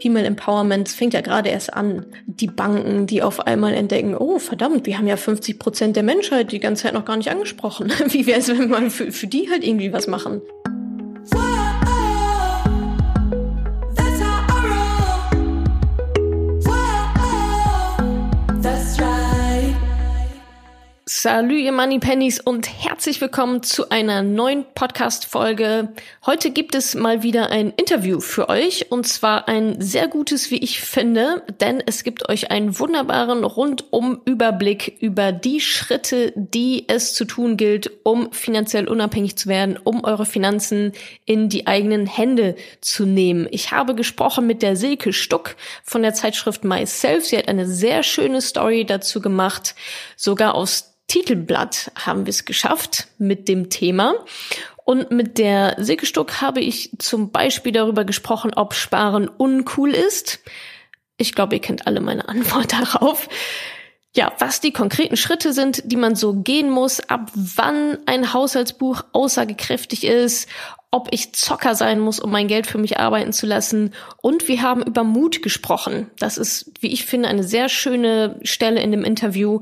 Female Empowerment fängt ja gerade erst an. Die Banken, die auf einmal entdecken, oh verdammt, wir haben ja 50 Prozent der Menschheit die ganze Zeit noch gar nicht angesprochen. Wie wäre es, wenn wir für, für die halt irgendwie was machen? Salü, ihr Money Pennies und herzlich willkommen zu einer neuen Podcast-Folge. Heute gibt es mal wieder ein Interview für euch und zwar ein sehr gutes, wie ich finde, denn es gibt euch einen wunderbaren Rundum-Überblick über die Schritte, die es zu tun gilt, um finanziell unabhängig zu werden, um eure Finanzen in die eigenen Hände zu nehmen. Ich habe gesprochen mit der Silke Stuck von der Zeitschrift Myself. Sie hat eine sehr schöne Story dazu gemacht, sogar aus Titelblatt haben wir es geschafft mit dem Thema. Und mit der Silke Stuck habe ich zum Beispiel darüber gesprochen, ob Sparen uncool ist. Ich glaube, ihr kennt alle meine Antwort darauf. Ja, was die konkreten Schritte sind, die man so gehen muss, ab wann ein Haushaltsbuch aussagekräftig ist, ob ich Zocker sein muss, um mein Geld für mich arbeiten zu lassen. Und wir haben über Mut gesprochen. Das ist, wie ich finde, eine sehr schöne Stelle in dem Interview,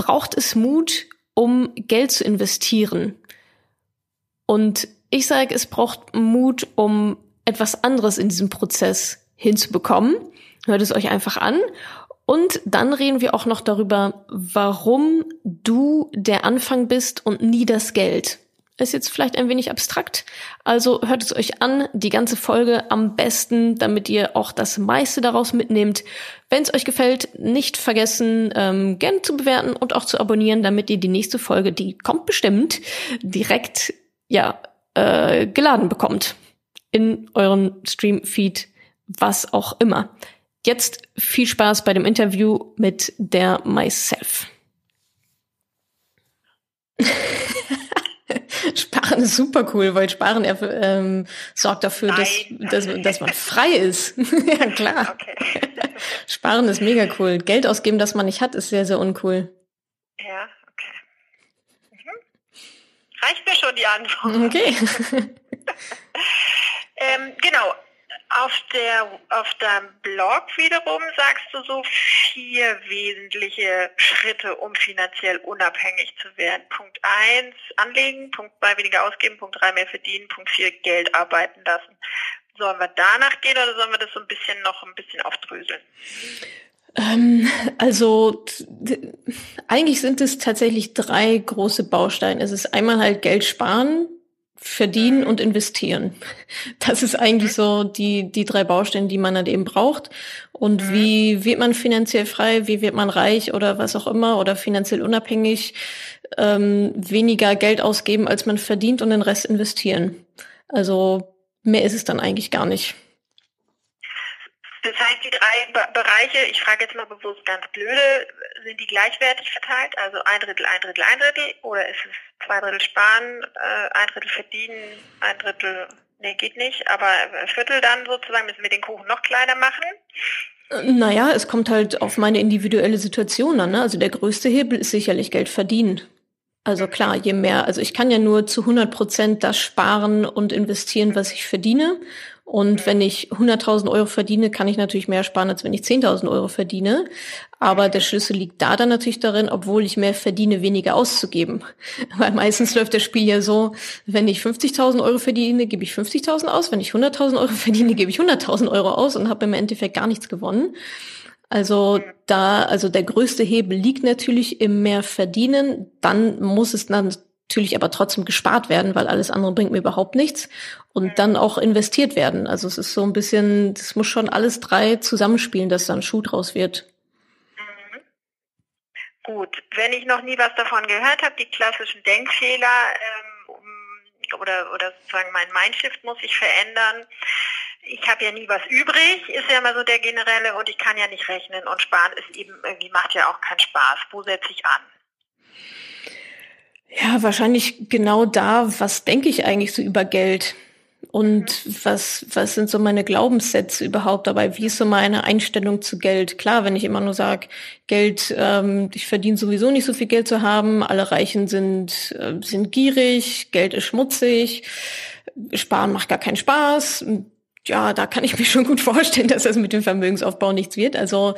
braucht es Mut, um Geld zu investieren. Und ich sage, es braucht Mut, um etwas anderes in diesem Prozess hinzubekommen. Hört es euch einfach an. Und dann reden wir auch noch darüber, warum du der Anfang bist und nie das Geld. Ist jetzt vielleicht ein wenig abstrakt, also hört es euch an, die ganze Folge am besten, damit ihr auch das meiste daraus mitnehmt. Wenn es euch gefällt, nicht vergessen, ähm, gerne zu bewerten und auch zu abonnieren, damit ihr die nächste Folge, die kommt bestimmt, direkt ja äh, geladen bekommt in euren Stream-Feed, was auch immer. Jetzt viel Spaß bei dem Interview mit der Myself. Sparen ist super cool, weil Sparen ähm, sorgt dafür, dass, dass, dass man frei ist. ja, klar. Okay. Sparen ist mega cool. Geld ausgeben, das man nicht hat, ist sehr, sehr uncool. Ja, okay. Mhm. Reicht mir schon die Antwort. Okay. ähm, genau. Auf der, auf deinem Blog wiederum sagst du so vier wesentliche Schritte, um finanziell unabhängig zu werden. Punkt eins anlegen, Punkt zwei weniger ausgeben, Punkt drei mehr verdienen, Punkt vier Geld arbeiten lassen. Sollen wir danach gehen oder sollen wir das so ein bisschen noch ein bisschen aufdröseln? Ähm, also eigentlich sind es tatsächlich drei große Bausteine. Es ist einmal halt Geld sparen, verdienen und investieren. Das ist eigentlich so die, die drei Baustellen, die man dann eben braucht. Und mhm. wie wird man finanziell frei, wie wird man reich oder was auch immer oder finanziell unabhängig, ähm, weniger Geld ausgeben, als man verdient und den Rest investieren. Also mehr ist es dann eigentlich gar nicht. Das heißt, die drei Bereiche, ich frage jetzt mal bewusst ganz blöde, sind die gleichwertig verteilt? Also ein Drittel, ein Drittel, ein Drittel? Oder ist es zwei Drittel sparen, äh, ein Drittel verdienen, ein Drittel, nee, geht nicht, aber ein Viertel dann sozusagen, müssen wir den Kuchen noch kleiner machen? Naja, es kommt halt auf meine individuelle Situation an. Ne? Also der größte Hebel ist sicherlich Geld verdienen. Also klar, je mehr, also ich kann ja nur zu 100 Prozent das sparen und investieren, was ich verdiene. Und wenn ich 100.000 Euro verdiene, kann ich natürlich mehr sparen, als wenn ich 10.000 Euro verdiene. Aber der Schlüssel liegt da dann natürlich darin, obwohl ich mehr verdiene, weniger auszugeben. Weil meistens läuft das Spiel ja so, wenn ich 50.000 Euro verdiene, gebe ich 50.000 aus. Wenn ich 100.000 Euro verdiene, gebe ich 100.000 Euro aus und habe im Endeffekt gar nichts gewonnen. Also da, also der größte Hebel liegt natürlich im mehr verdienen. Dann muss es dann natürlich aber trotzdem gespart werden, weil alles andere bringt mir überhaupt nichts und dann auch investiert werden. Also es ist so ein bisschen, das muss schon alles drei zusammenspielen, dass dann Schuh draus wird. Gut, wenn ich noch nie was davon gehört habe, die klassischen Denkfehler ähm, oder, oder sozusagen mein Mindshift muss sich verändern. Ich habe ja nie was übrig, ist ja immer so der generelle und ich kann ja nicht rechnen und sparen ist eben irgendwie macht ja auch keinen Spaß. Wo setze ich an? Ja, wahrscheinlich genau da, was denke ich eigentlich so über Geld? Und was, was sind so meine Glaubenssätze überhaupt dabei? Wie ist so meine Einstellung zu Geld? Klar, wenn ich immer nur sage, Geld, ähm, ich verdiene sowieso nicht so viel Geld zu haben, alle Reichen sind, äh, sind gierig, Geld ist schmutzig, Sparen macht gar keinen Spaß. ja, da kann ich mir schon gut vorstellen, dass das mit dem Vermögensaufbau nichts wird. Also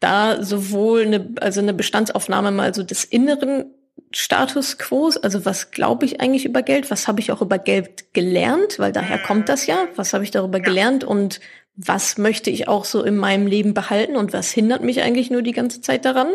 da sowohl eine, also eine Bestandsaufnahme mal so des inneren Status quo, also was glaube ich eigentlich über Geld, was habe ich auch über Geld gelernt, weil daher kommt das ja, was habe ich darüber gelernt? Und was möchte ich auch so in meinem Leben behalten? Und was hindert mich eigentlich nur die ganze Zeit daran.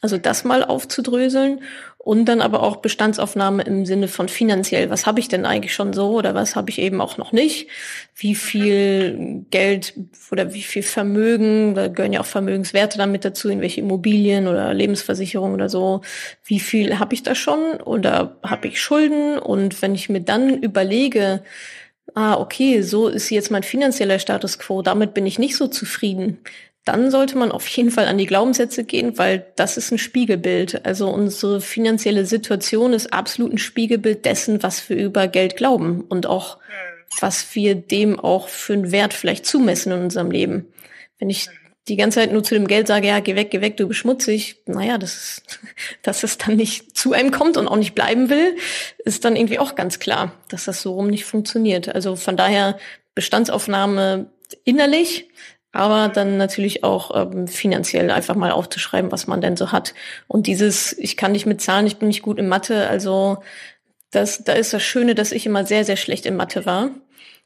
Also das mal aufzudröseln und dann aber auch Bestandsaufnahme im Sinne von finanziell. Was habe ich denn eigentlich schon so oder was habe ich eben auch noch nicht? Wie viel Geld oder wie viel Vermögen, da gehören ja auch Vermögenswerte damit dazu, in welche Immobilien oder Lebensversicherung oder so. Wie viel habe ich da schon oder habe ich Schulden? Und wenn ich mir dann überlege, ah, okay, so ist jetzt mein finanzieller Status quo, damit bin ich nicht so zufrieden, dann sollte man auf jeden Fall an die Glaubenssätze gehen, weil das ist ein Spiegelbild. Also unsere finanzielle Situation ist absolut ein Spiegelbild dessen, was wir über Geld glauben und auch was wir dem auch für einen Wert vielleicht zumessen in unserem Leben. Wenn ich die ganze Zeit nur zu dem Geld sage, ja, geh weg, geh weg, du beschmutzig, naja, das ist, dass es dann nicht zu einem kommt und auch nicht bleiben will, ist dann irgendwie auch ganz klar, dass das so rum nicht funktioniert. Also von daher Bestandsaufnahme innerlich, aber dann natürlich auch ähm, finanziell einfach mal aufzuschreiben, was man denn so hat. Und dieses, ich kann nicht mit Zahlen, ich bin nicht gut in Mathe, also das, da ist das Schöne, dass ich immer sehr, sehr schlecht in Mathe war.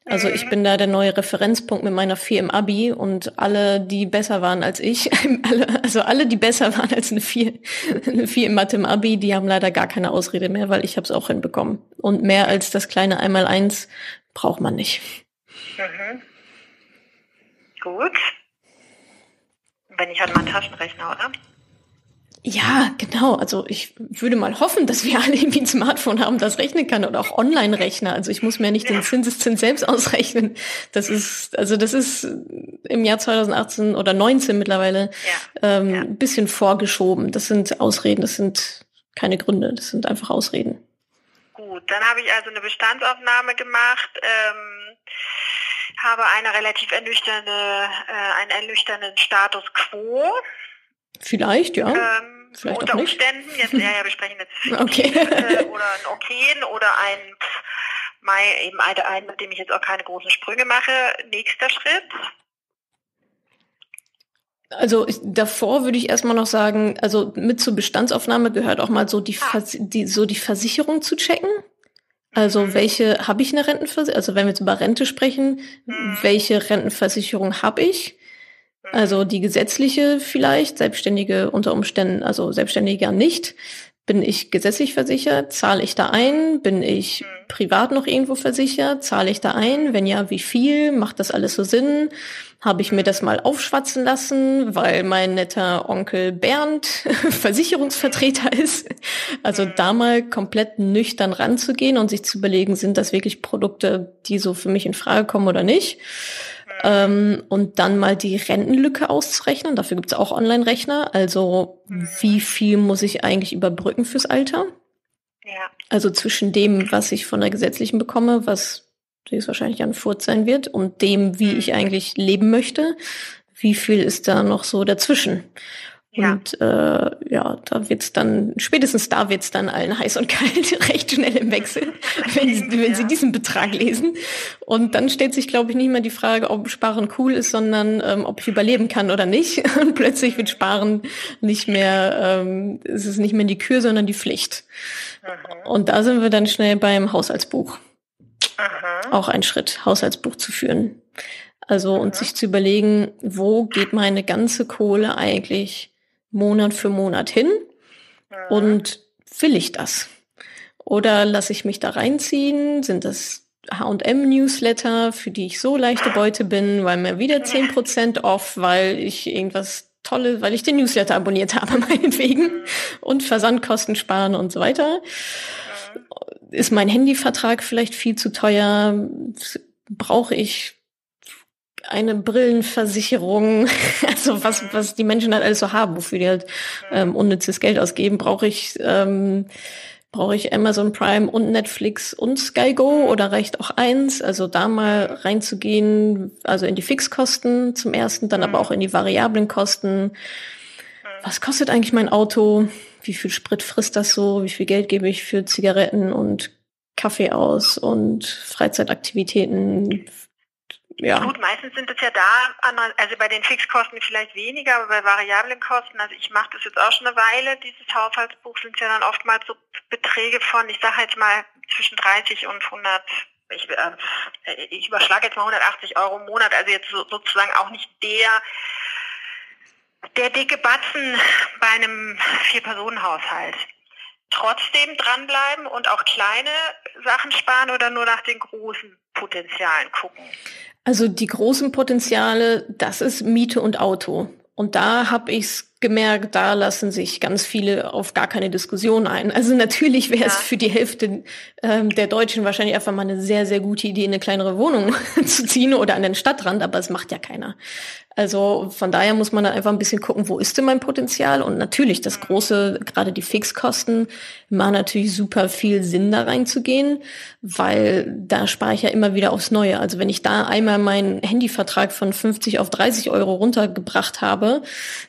Also ich bin da der neue Referenzpunkt mit meiner 4 im Abi und alle, die besser waren als ich, alle, also alle, die besser waren als eine 4, eine 4 im Mathe im Abi, die haben leider gar keine Ausrede mehr, weil ich habe es auch hinbekommen. Und mehr als das kleine Einmal-Eins braucht man nicht. Mhm. Gut. Wenn ich halt mal einen Taschenrechner, oder? Ja, genau. Also ich würde mal hoffen, dass wir alle irgendwie ein Smartphone haben, das rechnen kann oder auch Online-Rechner. Also ich muss mir nicht den Zinseszins selbst ausrechnen. Das ist, also das ist im Jahr 2018 oder 19 mittlerweile ja. Ähm, ja. ein bisschen vorgeschoben. Das sind Ausreden, das sind keine Gründe, das sind einfach Ausreden. Gut, dann habe ich also eine Bestandsaufnahme gemacht. Ähm habe eine relativ ernüchternde, äh, einen ernüchternden Status quo. Vielleicht, ja. Ähm, Vielleicht unter Umständen, jetzt ja, ja, wir sprechen jetzt okay. äh, oder ein Okayen oder ein Mai, eben ein, mit dem ich jetzt auch keine großen Sprünge mache. Nächster Schritt. Also ich, davor würde ich erstmal noch sagen, also mit zur Bestandsaufnahme gehört auch mal so die, ah. die so die Versicherung zu checken. Also welche habe ich eine Rentenversicherung? Also wenn wir jetzt über Rente sprechen, mhm. welche Rentenversicherung habe ich? Also die gesetzliche vielleicht, Selbstständige unter Umständen, also Selbstständige nicht. Bin ich gesetzlich versichert? Zahle ich da ein? Bin ich mhm. privat noch irgendwo versichert? Zahle ich da ein? Wenn ja, wie viel? Macht das alles so Sinn? habe ich mir das mal aufschwatzen lassen, weil mein netter Onkel Bernd Versicherungsvertreter ist. Also da mal komplett nüchtern ranzugehen und sich zu überlegen, sind das wirklich Produkte, die so für mich in Frage kommen oder nicht. Ähm, und dann mal die Rentenlücke auszurechnen. Dafür gibt's auch Online-Rechner. Also wie viel muss ich eigentlich überbrücken fürs Alter? Ja. Also zwischen dem, was ich von der gesetzlichen bekomme, was die es wahrscheinlich ein Furz sein wird, und dem, wie ich eigentlich leben möchte. Wie viel ist da noch so dazwischen? Ja. Und äh, ja, da wird's dann, spätestens da wird's dann allen heiß und kalt, recht schnell im Wechsel, wenn, sie, wenn ja. sie diesen Betrag lesen. Und dann stellt sich, glaube ich, nicht mehr die Frage, ob Sparen cool ist, sondern ähm, ob ich überleben kann oder nicht. Und plötzlich wird Sparen nicht mehr, ähm, es ist nicht mehr die Kür, sondern die Pflicht. Mhm. Und da sind wir dann schnell beim Haushaltsbuch. Aha. Auch ein Schritt, Haushaltsbuch zu führen. Also Aha. und sich zu überlegen, wo geht meine ganze Kohle eigentlich Monat für Monat hin Aha. und will ich das? Oder lasse ich mich da reinziehen? Sind das H&M-Newsletter, für die ich so leichte Beute bin, weil mir wieder zehn Prozent off, weil ich irgendwas Tolle, weil ich den Newsletter abonniert habe, meinetwegen, mhm. und Versandkosten sparen und so weiter ist mein Handyvertrag vielleicht viel zu teuer? Brauche ich eine Brillenversicherung, also was, was die Menschen halt alles so haben, wofür die halt ähm, unnützes Geld ausgeben, brauche ich, ähm, brauche ich Amazon Prime und Netflix und Sky Go oder reicht auch eins? Also da mal reinzugehen, also in die Fixkosten zum ersten, dann aber auch in die variablen Kosten. Was kostet eigentlich mein Auto? wie viel Sprit frisst das so, wie viel Geld gebe ich für Zigaretten und Kaffee aus und Freizeitaktivitäten, ja. Gut, meistens sind es ja da, also bei den Fixkosten vielleicht weniger, aber bei variablen Kosten, also ich mache das jetzt auch schon eine Weile, dieses Haushaltsbuch sind ja dann oftmals so Beträge von, ich sage jetzt mal zwischen 30 und 100 ich, äh, ich überschlage jetzt mal 180 Euro im Monat, also jetzt so, sozusagen auch nicht der der dicke Batzen bei einem Vier-Personen-Haushalt. Trotzdem dranbleiben und auch kleine Sachen sparen oder nur nach den großen Potenzialen gucken? Also die großen Potenziale, das ist Miete und Auto. Und da habe ich's gemerkt, da lassen sich ganz viele auf gar keine Diskussion ein. Also natürlich wäre es ja. für die Hälfte ähm, der Deutschen wahrscheinlich einfach mal eine sehr, sehr gute Idee, in eine kleinere Wohnung zu ziehen oder an den Stadtrand, aber es macht ja keiner. Also von daher muss man da einfach ein bisschen gucken, wo ist denn mein Potenzial? Und natürlich das große, gerade die Fixkosten, machen natürlich super viel Sinn, da reinzugehen, weil da spare ich ja immer wieder aufs Neue. Also wenn ich da einmal meinen Handyvertrag von 50 auf 30 Euro runtergebracht habe,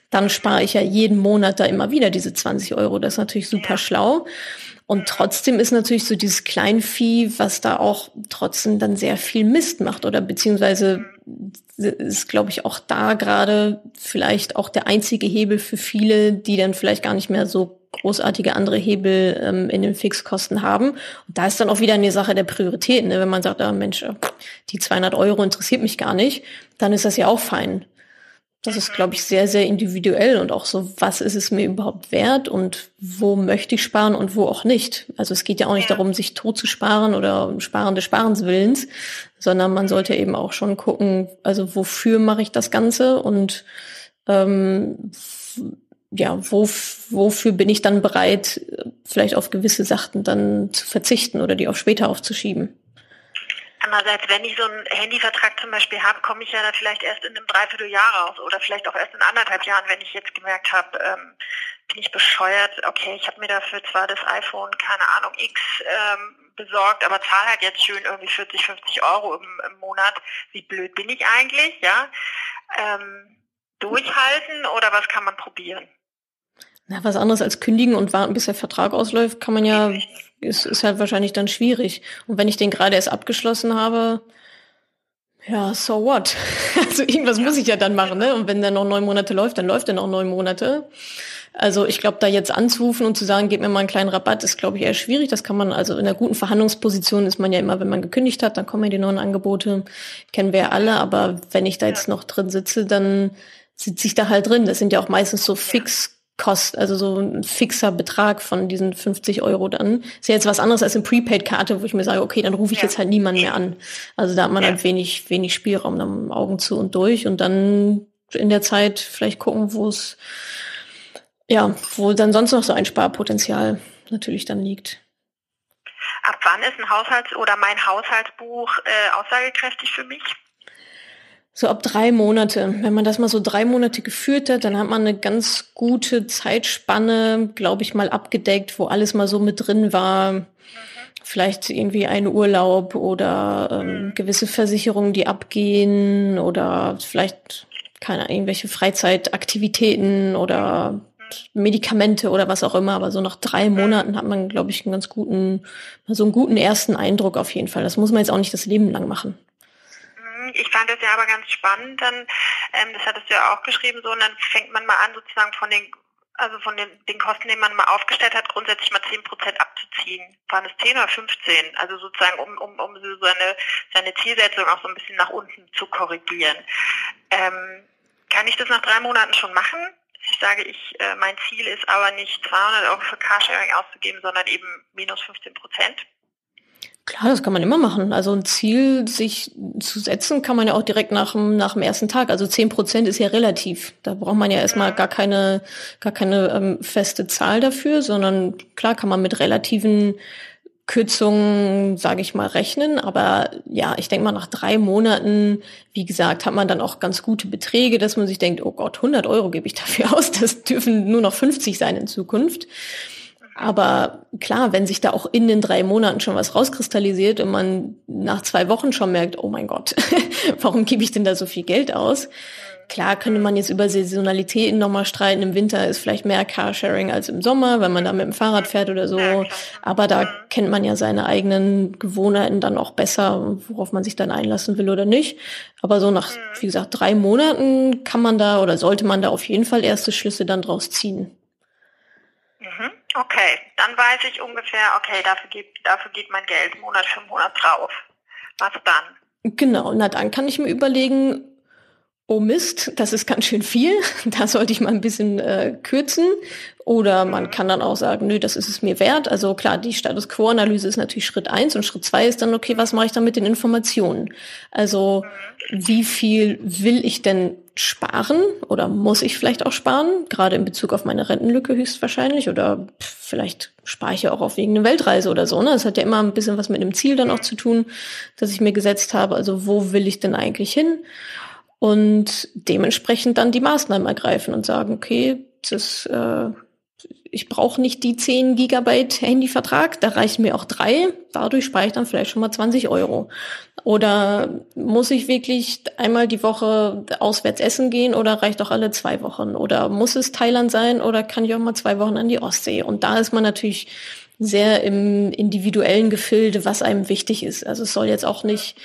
dann spare ich ja jeden Monat da immer wieder diese 20 Euro. Das ist natürlich super schlau. Und trotzdem ist natürlich so dieses Kleinvieh, was da auch trotzdem dann sehr viel Mist macht oder beziehungsweise ist, glaube ich, auch da gerade vielleicht auch der einzige Hebel für viele, die dann vielleicht gar nicht mehr so großartige andere Hebel ähm, in den Fixkosten haben. Und da ist dann auch wieder eine Sache der Prioritäten. Ne? Wenn man sagt, ah, Mensch, die 200 Euro interessiert mich gar nicht, dann ist das ja auch fein. Das ist, glaube ich, sehr, sehr individuell und auch so, was ist es mir überhaupt wert und wo möchte ich sparen und wo auch nicht. Also es geht ja auch nicht darum, sich tot zu sparen oder sparen des Sparens Willens, sondern man sollte eben auch schon gucken, also wofür mache ich das Ganze und ähm, ja, wo, wofür bin ich dann bereit, vielleicht auf gewisse Sachen dann zu verzichten oder die auch später aufzuschieben. Andererseits, wenn ich so einen Handyvertrag zum Beispiel habe, komme ich ja da vielleicht erst in einem Dreivierteljahr raus oder vielleicht auch erst in anderthalb Jahren, wenn ich jetzt gemerkt habe, ähm, bin ich bescheuert, okay, ich habe mir dafür zwar das iPhone, keine Ahnung, X ähm, besorgt, aber zahle halt jetzt schön irgendwie 40, 50 Euro im, im Monat. Wie blöd bin ich eigentlich, ja? Ähm, durchhalten oder was kann man probieren? Na, was anderes als kündigen und warten, bis der Vertrag ausläuft, kann man ja, ist, ist halt wahrscheinlich dann schwierig. Und wenn ich den gerade erst abgeschlossen habe, ja, so what? Also irgendwas muss ich ja dann machen, ne? Und wenn der noch neun Monate läuft, dann läuft er noch neun Monate. Also ich glaube, da jetzt anzurufen und zu sagen, gib mir mal einen kleinen Rabatt, ist, glaube ich, eher schwierig. Das kann man, also in einer guten Verhandlungsposition ist man ja immer, wenn man gekündigt hat, dann kommen ja die neuen Angebote, kennen wir ja alle. Aber wenn ich da jetzt noch drin sitze, dann sitze ich da halt drin. Das sind ja auch meistens so fix Kost, also so ein fixer Betrag von diesen 50 Euro dann. Ist ja jetzt was anderes als eine Prepaid-Karte, wo ich mir sage, okay, dann rufe ich ja. jetzt halt niemanden mehr an. Also da hat man ja. halt wenig, wenig Spielraum, dann Augen zu und durch und dann in der Zeit vielleicht gucken, wo es, ja, wo dann sonst noch so ein Sparpotenzial natürlich dann liegt. Ab wann ist ein Haushalts- oder mein Haushaltsbuch äh, aussagekräftig für mich? So ab drei Monate. Wenn man das mal so drei Monate geführt hat, dann hat man eine ganz gute Zeitspanne, glaube ich, mal abgedeckt, wo alles mal so mit drin war. Mhm. Vielleicht irgendwie ein Urlaub oder ähm, mhm. gewisse Versicherungen, die abgehen oder vielleicht keine irgendwelche Freizeitaktivitäten oder mhm. Medikamente oder was auch immer, aber so nach drei Monaten hat man, glaube ich, einen ganz guten, so einen guten ersten Eindruck auf jeden Fall. Das muss man jetzt auch nicht das Leben lang machen ich fand das ja aber ganz spannend, dann, ähm, das hattest du ja auch geschrieben, so, und dann fängt man mal an, sozusagen von den also von den, den Kosten, die man mal aufgestellt hat, grundsätzlich mal 10 Prozent abzuziehen. Waren es 10 oder 15? Also sozusagen, um, um, um so seine, seine Zielsetzung auch so ein bisschen nach unten zu korrigieren. Ähm, kann ich das nach drei Monaten schon machen? Ich sage, ich, äh, mein Ziel ist aber nicht 200 Euro für Carsharing auszugeben, sondern eben minus 15 Prozent. Klar, das kann man immer machen. Also ein Ziel sich zu setzen, kann man ja auch direkt nach dem, nach dem ersten Tag. Also zehn Prozent ist ja relativ. Da braucht man ja erstmal gar keine, gar keine ähm, feste Zahl dafür, sondern klar kann man mit relativen Kürzungen, sage ich mal, rechnen. Aber ja, ich denke mal, nach drei Monaten, wie gesagt, hat man dann auch ganz gute Beträge, dass man sich denkt, oh Gott, 100 Euro gebe ich dafür aus. Das dürfen nur noch 50 sein in Zukunft. Aber klar, wenn sich da auch in den drei Monaten schon was rauskristallisiert und man nach zwei Wochen schon merkt, oh mein Gott, warum gebe ich denn da so viel Geld aus? Klar könnte man jetzt über Saisonalitäten nochmal streiten. Im Winter ist vielleicht mehr Carsharing als im Sommer, wenn man da mit dem Fahrrad fährt oder so. Aber da kennt man ja seine eigenen Gewohnheiten dann auch besser, worauf man sich dann einlassen will oder nicht. Aber so nach, wie gesagt, drei Monaten kann man da oder sollte man da auf jeden Fall erste Schlüsse dann draus ziehen. Mhm. Okay, dann weiß ich ungefähr, okay, dafür geht, dafür geht mein Geld Monat für Monat drauf. Was dann? Genau, na dann kann ich mir überlegen, oh Mist, das ist ganz schön viel, da sollte ich mal ein bisschen äh, kürzen. Oder man kann dann auch sagen, nö, das ist es mir wert. Also klar, die Status Quo-Analyse ist natürlich Schritt eins und Schritt zwei ist dann, okay, was mache ich dann mit den Informationen? Also wie viel will ich denn sparen oder muss ich vielleicht auch sparen? Gerade in Bezug auf meine Rentenlücke höchstwahrscheinlich oder vielleicht spare ich ja auch auf irgendeine Weltreise oder so. Ne? Das hat ja immer ein bisschen was mit dem Ziel dann auch zu tun, dass ich mir gesetzt habe. Also wo will ich denn eigentlich hin? und dementsprechend dann die Maßnahmen ergreifen und sagen, okay, das, äh, ich brauche nicht die 10 Gigabyte Handyvertrag, da reichen mir auch drei. Dadurch spare ich dann vielleicht schon mal 20 Euro. Oder muss ich wirklich einmal die Woche auswärts essen gehen oder reicht auch alle zwei Wochen? Oder muss es Thailand sein oder kann ich auch mal zwei Wochen an die Ostsee? Und da ist man natürlich sehr im individuellen Gefilde, was einem wichtig ist. Also es soll jetzt auch nicht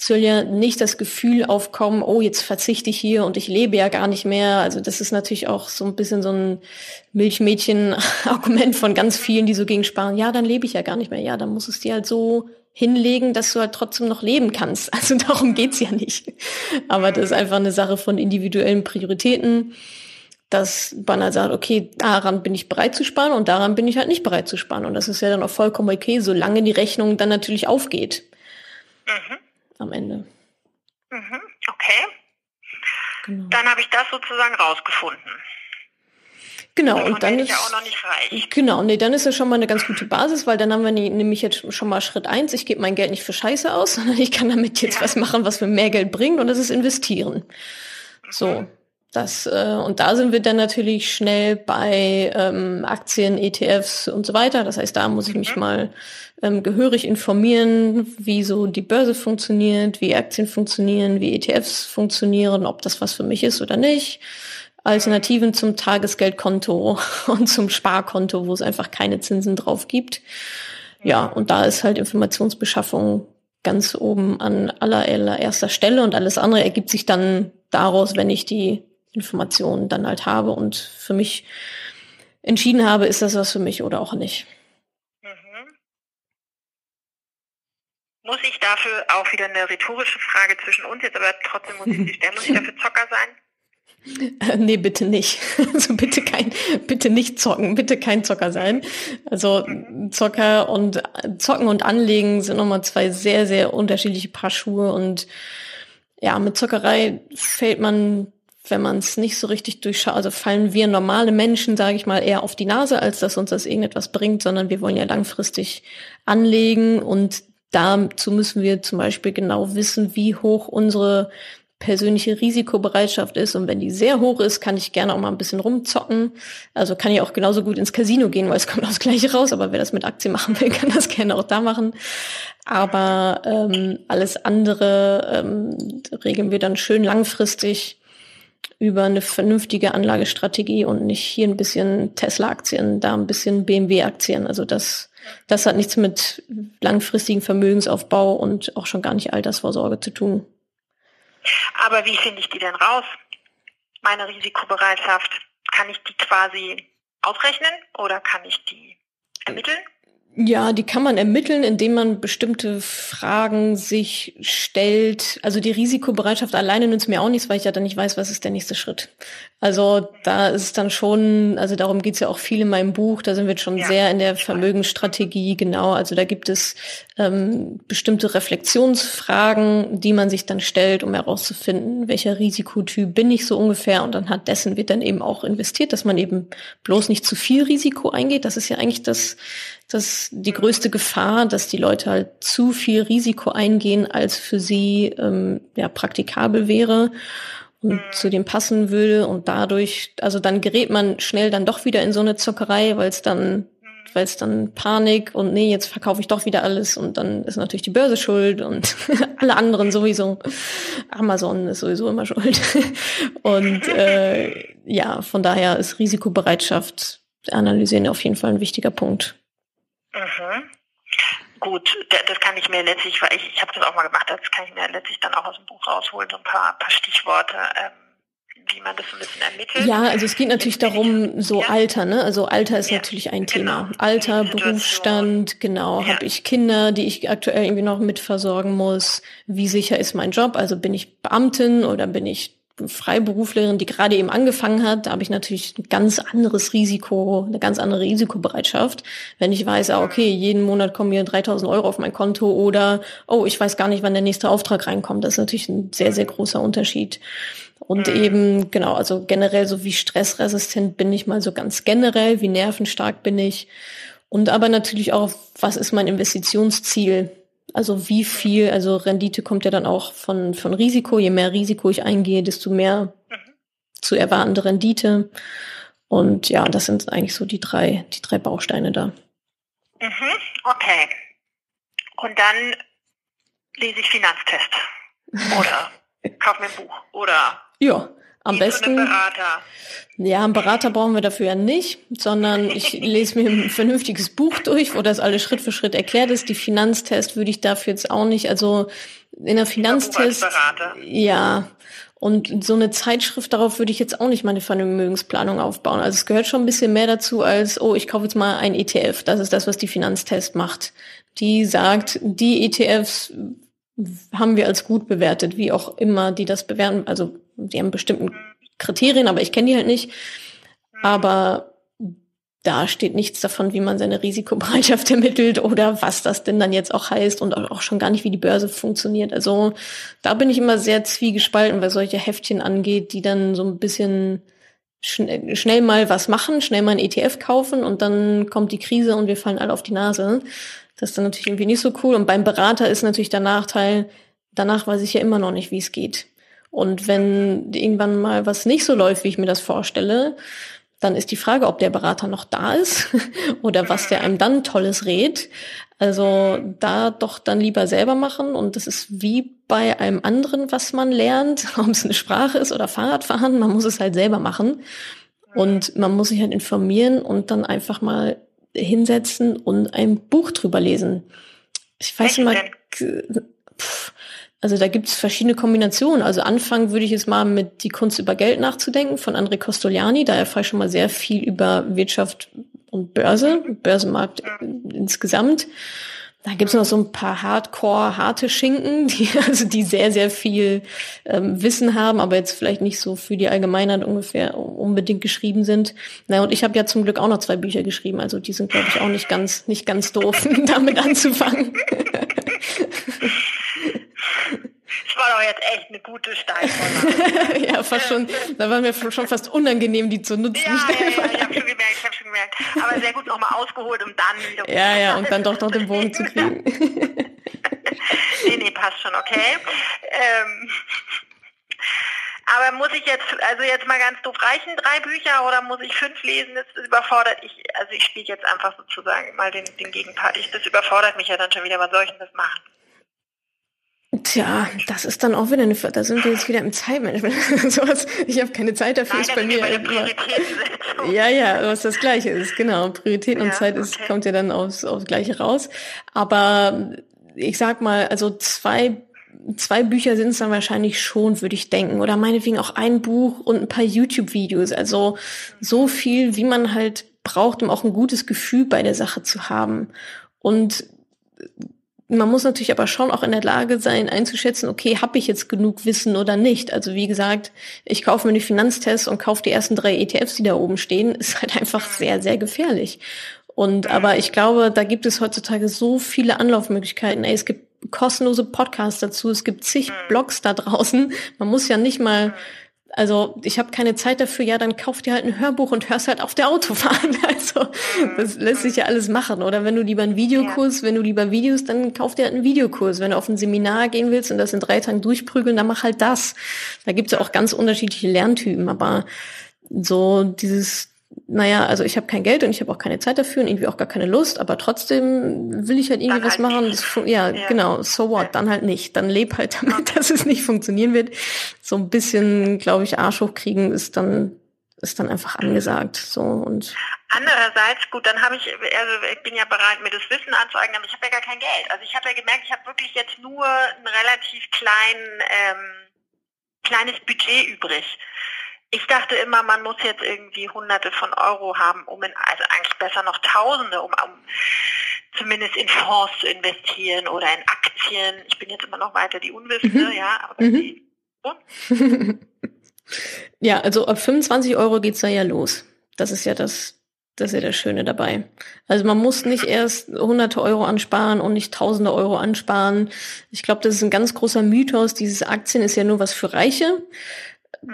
soll ja nicht das Gefühl aufkommen, oh, jetzt verzichte ich hier und ich lebe ja gar nicht mehr. Also das ist natürlich auch so ein bisschen so ein Milchmädchen-Argument von ganz vielen, die so gegen sparen. Ja, dann lebe ich ja gar nicht mehr. Ja, dann muss es dir halt so hinlegen, dass du halt trotzdem noch leben kannst. Also darum geht's ja nicht. Aber das ist einfach eine Sache von individuellen Prioritäten, dass man halt sagt, okay, daran bin ich bereit zu sparen und daran bin ich halt nicht bereit zu sparen. Und das ist ja dann auch vollkommen okay, solange die Rechnung dann natürlich aufgeht. Mhm am Ende. Mhm, okay. Genau. Dann habe ich das sozusagen rausgefunden. Genau, und dann ist ja auch noch nicht reich. Genau, nee, dann ist das schon mal eine ganz gute Basis, weil dann haben wir nämlich jetzt schon mal Schritt eins. Ich gebe mein Geld nicht für Scheiße aus, sondern ich kann damit jetzt ja. was machen, was mir mehr Geld bringt und das ist investieren. So. Mhm. Das, äh, und da sind wir dann natürlich schnell bei ähm, Aktien, ETFs und so weiter. Das heißt, da muss ich mich mhm. mal ähm, gehörig informieren, wie so die Börse funktioniert, wie Aktien funktionieren, wie ETFs funktionieren, ob das was für mich ist oder nicht. Alternativen zum Tagesgeldkonto und zum Sparkonto, wo es einfach keine Zinsen drauf gibt. Ja, und da ist halt Informationsbeschaffung ganz oben an allererster Stelle und alles andere ergibt sich dann daraus, wenn ich die Informationen dann halt habe und für mich entschieden habe, ist das was für mich oder auch nicht. Mhm. Muss ich dafür auch wieder eine rhetorische Frage zwischen uns jetzt, aber trotzdem muss ich sie stellen, muss ich dafür Zocker sein? Nee, bitte nicht. Also bitte kein, bitte nicht zocken, bitte kein Zocker sein. Also Zocker und Zocken und Anlegen sind nochmal zwei sehr, sehr unterschiedliche Paar Schuhe und ja, mit Zockerei fällt man wenn man es nicht so richtig durchschaut, also fallen wir normale Menschen, sage ich mal, eher auf die Nase, als dass uns das irgendetwas bringt, sondern wir wollen ja langfristig anlegen und dazu müssen wir zum Beispiel genau wissen, wie hoch unsere persönliche Risikobereitschaft ist. Und wenn die sehr hoch ist, kann ich gerne auch mal ein bisschen rumzocken. Also kann ich auch genauso gut ins Casino gehen, weil es kommt das Gleiche raus. Aber wer das mit Aktien machen will, kann das gerne auch da machen. Aber ähm, alles andere ähm, regeln wir dann schön langfristig über eine vernünftige Anlagestrategie und nicht hier ein bisschen Tesla-Aktien, da ein bisschen BMW-Aktien. Also das, das hat nichts mit langfristigen Vermögensaufbau und auch schon gar nicht Altersvorsorge zu tun. Aber wie finde ich die denn raus? Meine Risikobereitschaft, kann ich die quasi ausrechnen oder kann ich die ermitteln? Ja, die kann man ermitteln, indem man bestimmte Fragen sich stellt. Also die Risikobereitschaft alleine nützt mir auch nichts, weil ich ja dann nicht weiß, was ist der nächste Schritt. Also da ist es dann schon, also darum geht's ja auch viel in meinem Buch, da sind wir jetzt schon ja. sehr in der Vermögensstrategie, genau. Also da gibt es ähm, bestimmte Reflexionsfragen, die man sich dann stellt, um herauszufinden, welcher Risikotyp bin ich so ungefähr. Und anhand dessen wird dann eben auch investiert, dass man eben bloß nicht zu viel Risiko eingeht. Das ist ja eigentlich das, das die größte Gefahr, dass die Leute halt zu viel Risiko eingehen, als für sie ähm, ja praktikabel wäre und zu dem passen würde und dadurch, also dann gerät man schnell dann doch wieder in so eine Zockerei, weil es dann weil es dann Panik und nee, jetzt verkaufe ich doch wieder alles und dann ist natürlich die Börse schuld und alle anderen sowieso. Amazon ist sowieso immer schuld. und äh, ja, von daher ist Risikobereitschaft analysieren auf jeden Fall ein wichtiger Punkt. Mhm. Gut, das kann ich mir letztlich, weil ich, ich habe das auch mal gemacht, das kann ich mir letztlich dann auch aus dem Buch rausholen, so ein paar, paar Stichworte. Ähm, wie man das ein bisschen ermittelt. Ja, also es geht natürlich darum, so ja. Alter, ne? Also Alter ist ja. natürlich ein Thema. Genau. Alter, Berufsstand, genau. Ja. Habe ich Kinder, die ich aktuell irgendwie noch mitversorgen muss? Wie sicher ist mein Job? Also bin ich Beamtin oder bin ich Freiberuflerin, die gerade eben angefangen hat, da habe ich natürlich ein ganz anderes Risiko, eine ganz andere Risikobereitschaft. Wenn ich weiß, ah, okay, jeden Monat kommen mir 3000 Euro auf mein Konto oder, oh, ich weiß gar nicht, wann der nächste Auftrag reinkommt. Das ist natürlich ein sehr, sehr großer Unterschied. Und mhm. eben, genau, also generell so wie stressresistent bin ich mal so ganz generell, wie nervenstark bin ich. Und aber natürlich auch, was ist mein Investitionsziel? Also wie viel, also Rendite kommt ja dann auch von, von Risiko. Je mehr Risiko ich eingehe, desto mehr zu erwartende Rendite. Und ja, das sind eigentlich so die drei, die drei Bausteine da. Mhm, okay. Und dann lese ich Finanztest. Oder kauf mir ein Buch. Oder ja, am besten. Berater. Ja, einen Berater brauchen wir dafür ja nicht, sondern ich lese mir ein vernünftiges Buch durch, wo das alles Schritt für Schritt erklärt ist. Die Finanztest würde ich dafür jetzt auch nicht, also in der Finanztest. Ja. Und so eine Zeitschrift, darauf würde ich jetzt auch nicht meine Vermögensplanung aufbauen. Also es gehört schon ein bisschen mehr dazu als, oh, ich kaufe jetzt mal ein ETF. Das ist das, was die Finanztest macht. Die sagt, die ETFs haben wir als gut bewertet, wie auch immer die das bewerten. Also die haben bestimmten Kriterien, aber ich kenne die halt nicht. Aber da steht nichts davon, wie man seine Risikobereitschaft ermittelt oder was das denn dann jetzt auch heißt und auch schon gar nicht, wie die Börse funktioniert. Also da bin ich immer sehr zwiegespalten, was solche Heftchen angeht, die dann so ein bisschen schnell, schnell mal was machen, schnell mal ein ETF kaufen und dann kommt die Krise und wir fallen alle auf die Nase. Das ist dann natürlich irgendwie nicht so cool. Und beim Berater ist natürlich der Nachteil, danach weiß ich ja immer noch nicht, wie es geht. Und wenn irgendwann mal was nicht so läuft, wie ich mir das vorstelle, dann ist die Frage, ob der Berater noch da ist oder was der einem dann Tolles rät. Also da doch dann lieber selber machen. Und das ist wie bei einem anderen, was man lernt, ob es eine Sprache ist oder Fahrradfahren, man muss es halt selber machen. Und man muss sich halt informieren und dann einfach mal hinsetzen und ein Buch drüber lesen. Ich weiß immer, pff, also da gibt es verschiedene Kombinationen. Also anfangen würde ich jetzt mal mit Die Kunst über Geld nachzudenken von André Costoliani. Da erfahre ich schon mal sehr viel über Wirtschaft und Börse, Börsenmarkt insgesamt. Da gibt's noch so ein paar Hardcore, harte Schinken, die, also die sehr, sehr viel ähm, Wissen haben, aber jetzt vielleicht nicht so für die Allgemeinheit ungefähr unbedingt geschrieben sind. Na, und ich habe ja zum Glück auch noch zwei Bücher geschrieben, also die sind, glaube ich, auch nicht ganz, nicht ganz doof, damit anzufangen. Das war doch jetzt echt eine gute Steilvorlage. ja, fast schon. Da war mir schon fast unangenehm, die zu nutzen. Ja, ja, ja, ich habe schon gemerkt, ich habe schon gemerkt. Aber sehr gut nochmal ausgeholt, um dann wieder... Ja, ja, und dann doch noch den Bogen zu kriegen. nee, nee, passt schon, okay. Ähm, aber muss ich jetzt, also jetzt mal ganz doof, reichen drei Bücher oder muss ich fünf lesen? Das überfordert ich, also ich spiele jetzt einfach sozusagen mal den, den Gegenpart. Ich, das überfordert mich ja dann schon wieder, was soll ich denn das machen? Tja, das ist dann auch wieder eine, da sind wir jetzt wieder im Zeitmanagement. Sowas, ich habe keine Zeit dafür, Nein, ist bei mir immer. Ja, ja, was das Gleiche ist, genau. Prioritäten ja, und Zeit ist, okay. kommt ja dann aufs, aufs Gleiche raus. Aber ich sag mal, also zwei zwei Bücher sind es dann wahrscheinlich schon, würde ich denken. Oder meinetwegen auch ein Buch und ein paar YouTube-Videos. Also so viel, wie man halt braucht, um auch ein gutes Gefühl bei der Sache zu haben. Und man muss natürlich aber schon auch in der Lage sein, einzuschätzen, okay, habe ich jetzt genug Wissen oder nicht? Also wie gesagt, ich kaufe mir die Finanztests und kaufe die ersten drei ETFs, die da oben stehen, ist halt einfach sehr, sehr gefährlich. Und aber ich glaube, da gibt es heutzutage so viele Anlaufmöglichkeiten. Ey, es gibt kostenlose Podcasts dazu, es gibt zig Blogs da draußen. Man muss ja nicht mal also ich habe keine Zeit dafür, ja, dann kauf dir halt ein Hörbuch und hörst halt auf der Autofahrt. Also das lässt sich ja alles machen. Oder wenn du lieber einen Videokurs, wenn du lieber Videos, dann kauf dir halt einen Videokurs. Wenn du auf ein Seminar gehen willst und das in drei Tagen durchprügeln, dann mach halt das. Da gibt's ja auch ganz unterschiedliche Lerntypen, aber so dieses naja, also ich habe kein Geld und ich habe auch keine Zeit dafür und irgendwie auch gar keine Lust, aber trotzdem will ich halt irgendwie dann was halt machen. Das, ja, ja, genau, so what, dann halt nicht. Dann leb halt damit, dass es nicht funktionieren wird. So ein bisschen, glaube ich, Arsch hochkriegen ist dann ist dann einfach angesagt. So und Andererseits, gut, dann habe ich, also ich bin ja bereit, mir das Wissen anzueignen, aber ich habe ja gar kein Geld. Also ich habe ja gemerkt, ich habe wirklich jetzt nur ein relativ klein, ähm, kleines Budget übrig. Ich dachte immer, man muss jetzt irgendwie Hunderte von Euro haben, um in, also eigentlich besser noch Tausende, um, um zumindest in Fonds zu investieren oder in Aktien. Ich bin jetzt immer noch weiter die Unwissende, mhm. ja, aber mhm. die, Ja, also ab 25 Euro geht's da ja los. Das ist ja das, das ist ja das Schöne dabei. Also man muss nicht erst hunderte Euro ansparen und nicht tausende Euro ansparen. Ich glaube, das ist ein ganz großer Mythos. Dieses Aktien ist ja nur was für Reiche.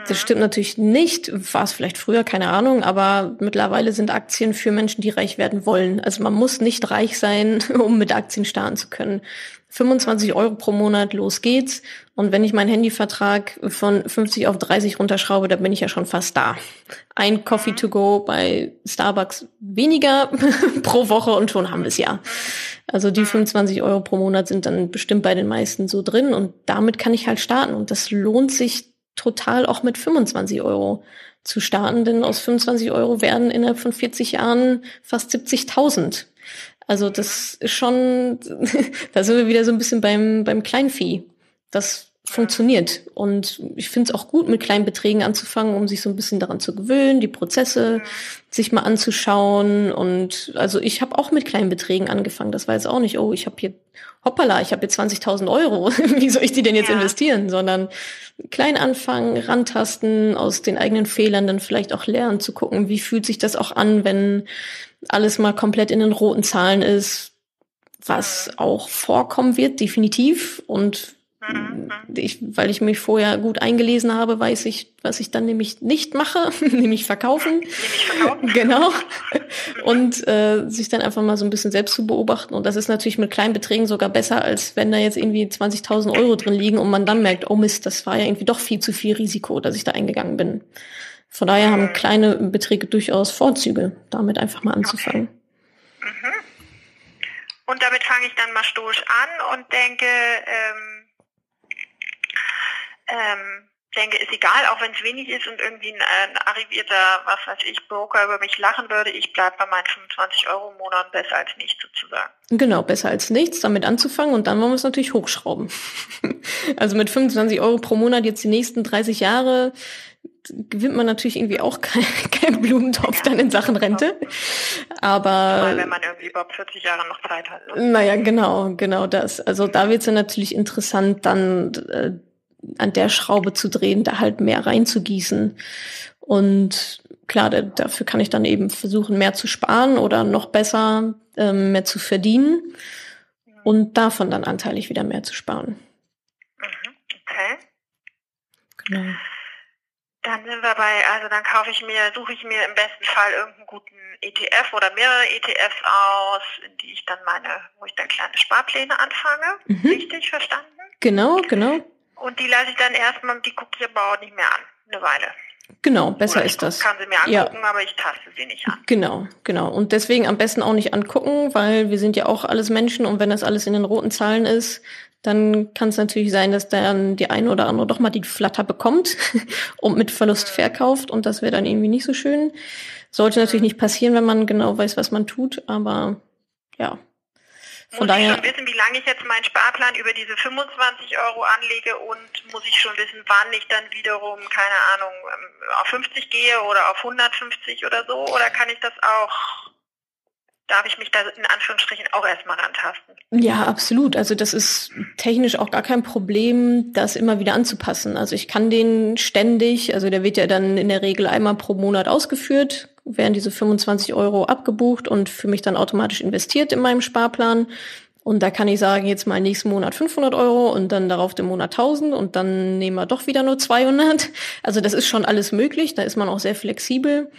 Das stimmt natürlich nicht, war es vielleicht früher, keine Ahnung, aber mittlerweile sind Aktien für Menschen, die reich werden wollen. Also man muss nicht reich sein, um mit Aktien starten zu können. 25 Euro pro Monat, los geht's. Und wenn ich meinen Handyvertrag von 50 auf 30 runterschraube, dann bin ich ja schon fast da. Ein Coffee to go bei Starbucks weniger pro Woche und schon haben wir es ja. Also die 25 Euro pro Monat sind dann bestimmt bei den meisten so drin und damit kann ich halt starten. Und das lohnt sich total auch mit 25 Euro zu starten, denn aus 25 Euro werden innerhalb von 40 Jahren fast 70.000. Also das ist schon, da sind wir wieder so ein bisschen beim, beim Kleinvieh. Das funktioniert. Und ich finde es auch gut, mit kleinen Beträgen anzufangen, um sich so ein bisschen daran zu gewöhnen, die Prozesse sich mal anzuschauen. Und also ich habe auch mit kleinen Beträgen angefangen. Das war jetzt auch nicht, oh, ich habe hier, hoppala, ich habe hier 20.000 Euro. Wie soll ich die denn jetzt ja. investieren? Sondern klein anfangen, rantasten, aus den eigenen Fehlern dann vielleicht auch lernen, zu gucken, wie fühlt sich das auch an, wenn alles mal komplett in den roten Zahlen ist, was auch vorkommen wird, definitiv. Und Mhm. Ich, weil ich mich vorher gut eingelesen habe, weiß ich, was ich dann nämlich nicht mache, nämlich verkaufen. Nämlich verkaufen. Genau. Und äh, sich dann einfach mal so ein bisschen selbst zu beobachten. Und das ist natürlich mit kleinen Beträgen sogar besser, als wenn da jetzt irgendwie 20.000 Euro drin liegen und man dann merkt, oh Mist, das war ja irgendwie doch viel zu viel Risiko, dass ich da eingegangen bin. Von daher haben mhm. kleine Beträge durchaus Vorzüge, damit einfach mal anzufangen. Okay. Mhm. Und damit fange ich dann mal stoisch an und denke, ähm, ähm, denke, ist egal, auch wenn es wenig ist und irgendwie ein, ein, arrivierter, was weiß ich, Broker über mich lachen würde, ich bleibe bei meinen 25 Euro im Monat besser als nichts sozusagen. Genau, besser als nichts, damit anzufangen und dann wollen wir es natürlich hochschrauben. also mit 25 Euro pro Monat jetzt die nächsten 30 Jahre gewinnt man natürlich irgendwie auch keinen kein Blumentopf ja, dann in Sachen Rente. Aber Weil wenn man irgendwie über 40 Jahre noch Zeit hat. Ne? Naja, genau, genau das. Also da wird es dann natürlich interessant, dann äh, an der Schraube zu drehen, da halt mehr reinzugießen. Und klar, da, dafür kann ich dann eben versuchen, mehr zu sparen oder noch besser ähm, mehr zu verdienen und davon dann anteilig wieder mehr zu sparen. Mhm, okay. Genau. Dann sind wir bei, also dann kaufe ich mir, suche ich mir im besten Fall irgendeinen guten ETF oder mehrere ETFs aus, in die ich dann meine, wo ich dann kleine Sparpläne anfange. Mhm. Richtig verstanden? Genau, genau. Und die lasse ich dann erstmal, die gucke ich aber auch nicht mehr an, eine Weile. Genau, besser Oder ist das. kann sie mir angucken, ja. aber ich taste sie nicht an. Genau, genau. Und deswegen am besten auch nicht angucken, weil wir sind ja auch alles Menschen und wenn das alles in den roten Zahlen ist, dann kann es natürlich sein, dass dann die eine oder andere doch mal die Flatter bekommt und mit Verlust mhm. verkauft und das wäre dann irgendwie nicht so schön. Sollte natürlich nicht passieren, wenn man genau weiß, was man tut, aber ja, von muss ich schon wissen, wie lange ich jetzt meinen Sparplan über diese 25 Euro anlege und muss ich schon wissen, wann ich dann wiederum, keine Ahnung, ähm, auf 50 gehe oder auf 150 oder so? Oder kann ich das auch, darf ich mich da in Anführungsstrichen auch erstmal rantasten? Ja, absolut. Also das ist technisch auch gar kein Problem, das immer wieder anzupassen. Also ich kann den ständig, also der wird ja dann in der Regel einmal pro Monat ausgeführt, werden diese 25 Euro abgebucht und für mich dann automatisch investiert in meinem Sparplan. Und da kann ich sagen, jetzt mal nächsten Monat 500 Euro und dann darauf den Monat 1000 und dann nehmen wir doch wieder nur 200. Also das ist schon alles möglich. Da ist man auch sehr flexibel.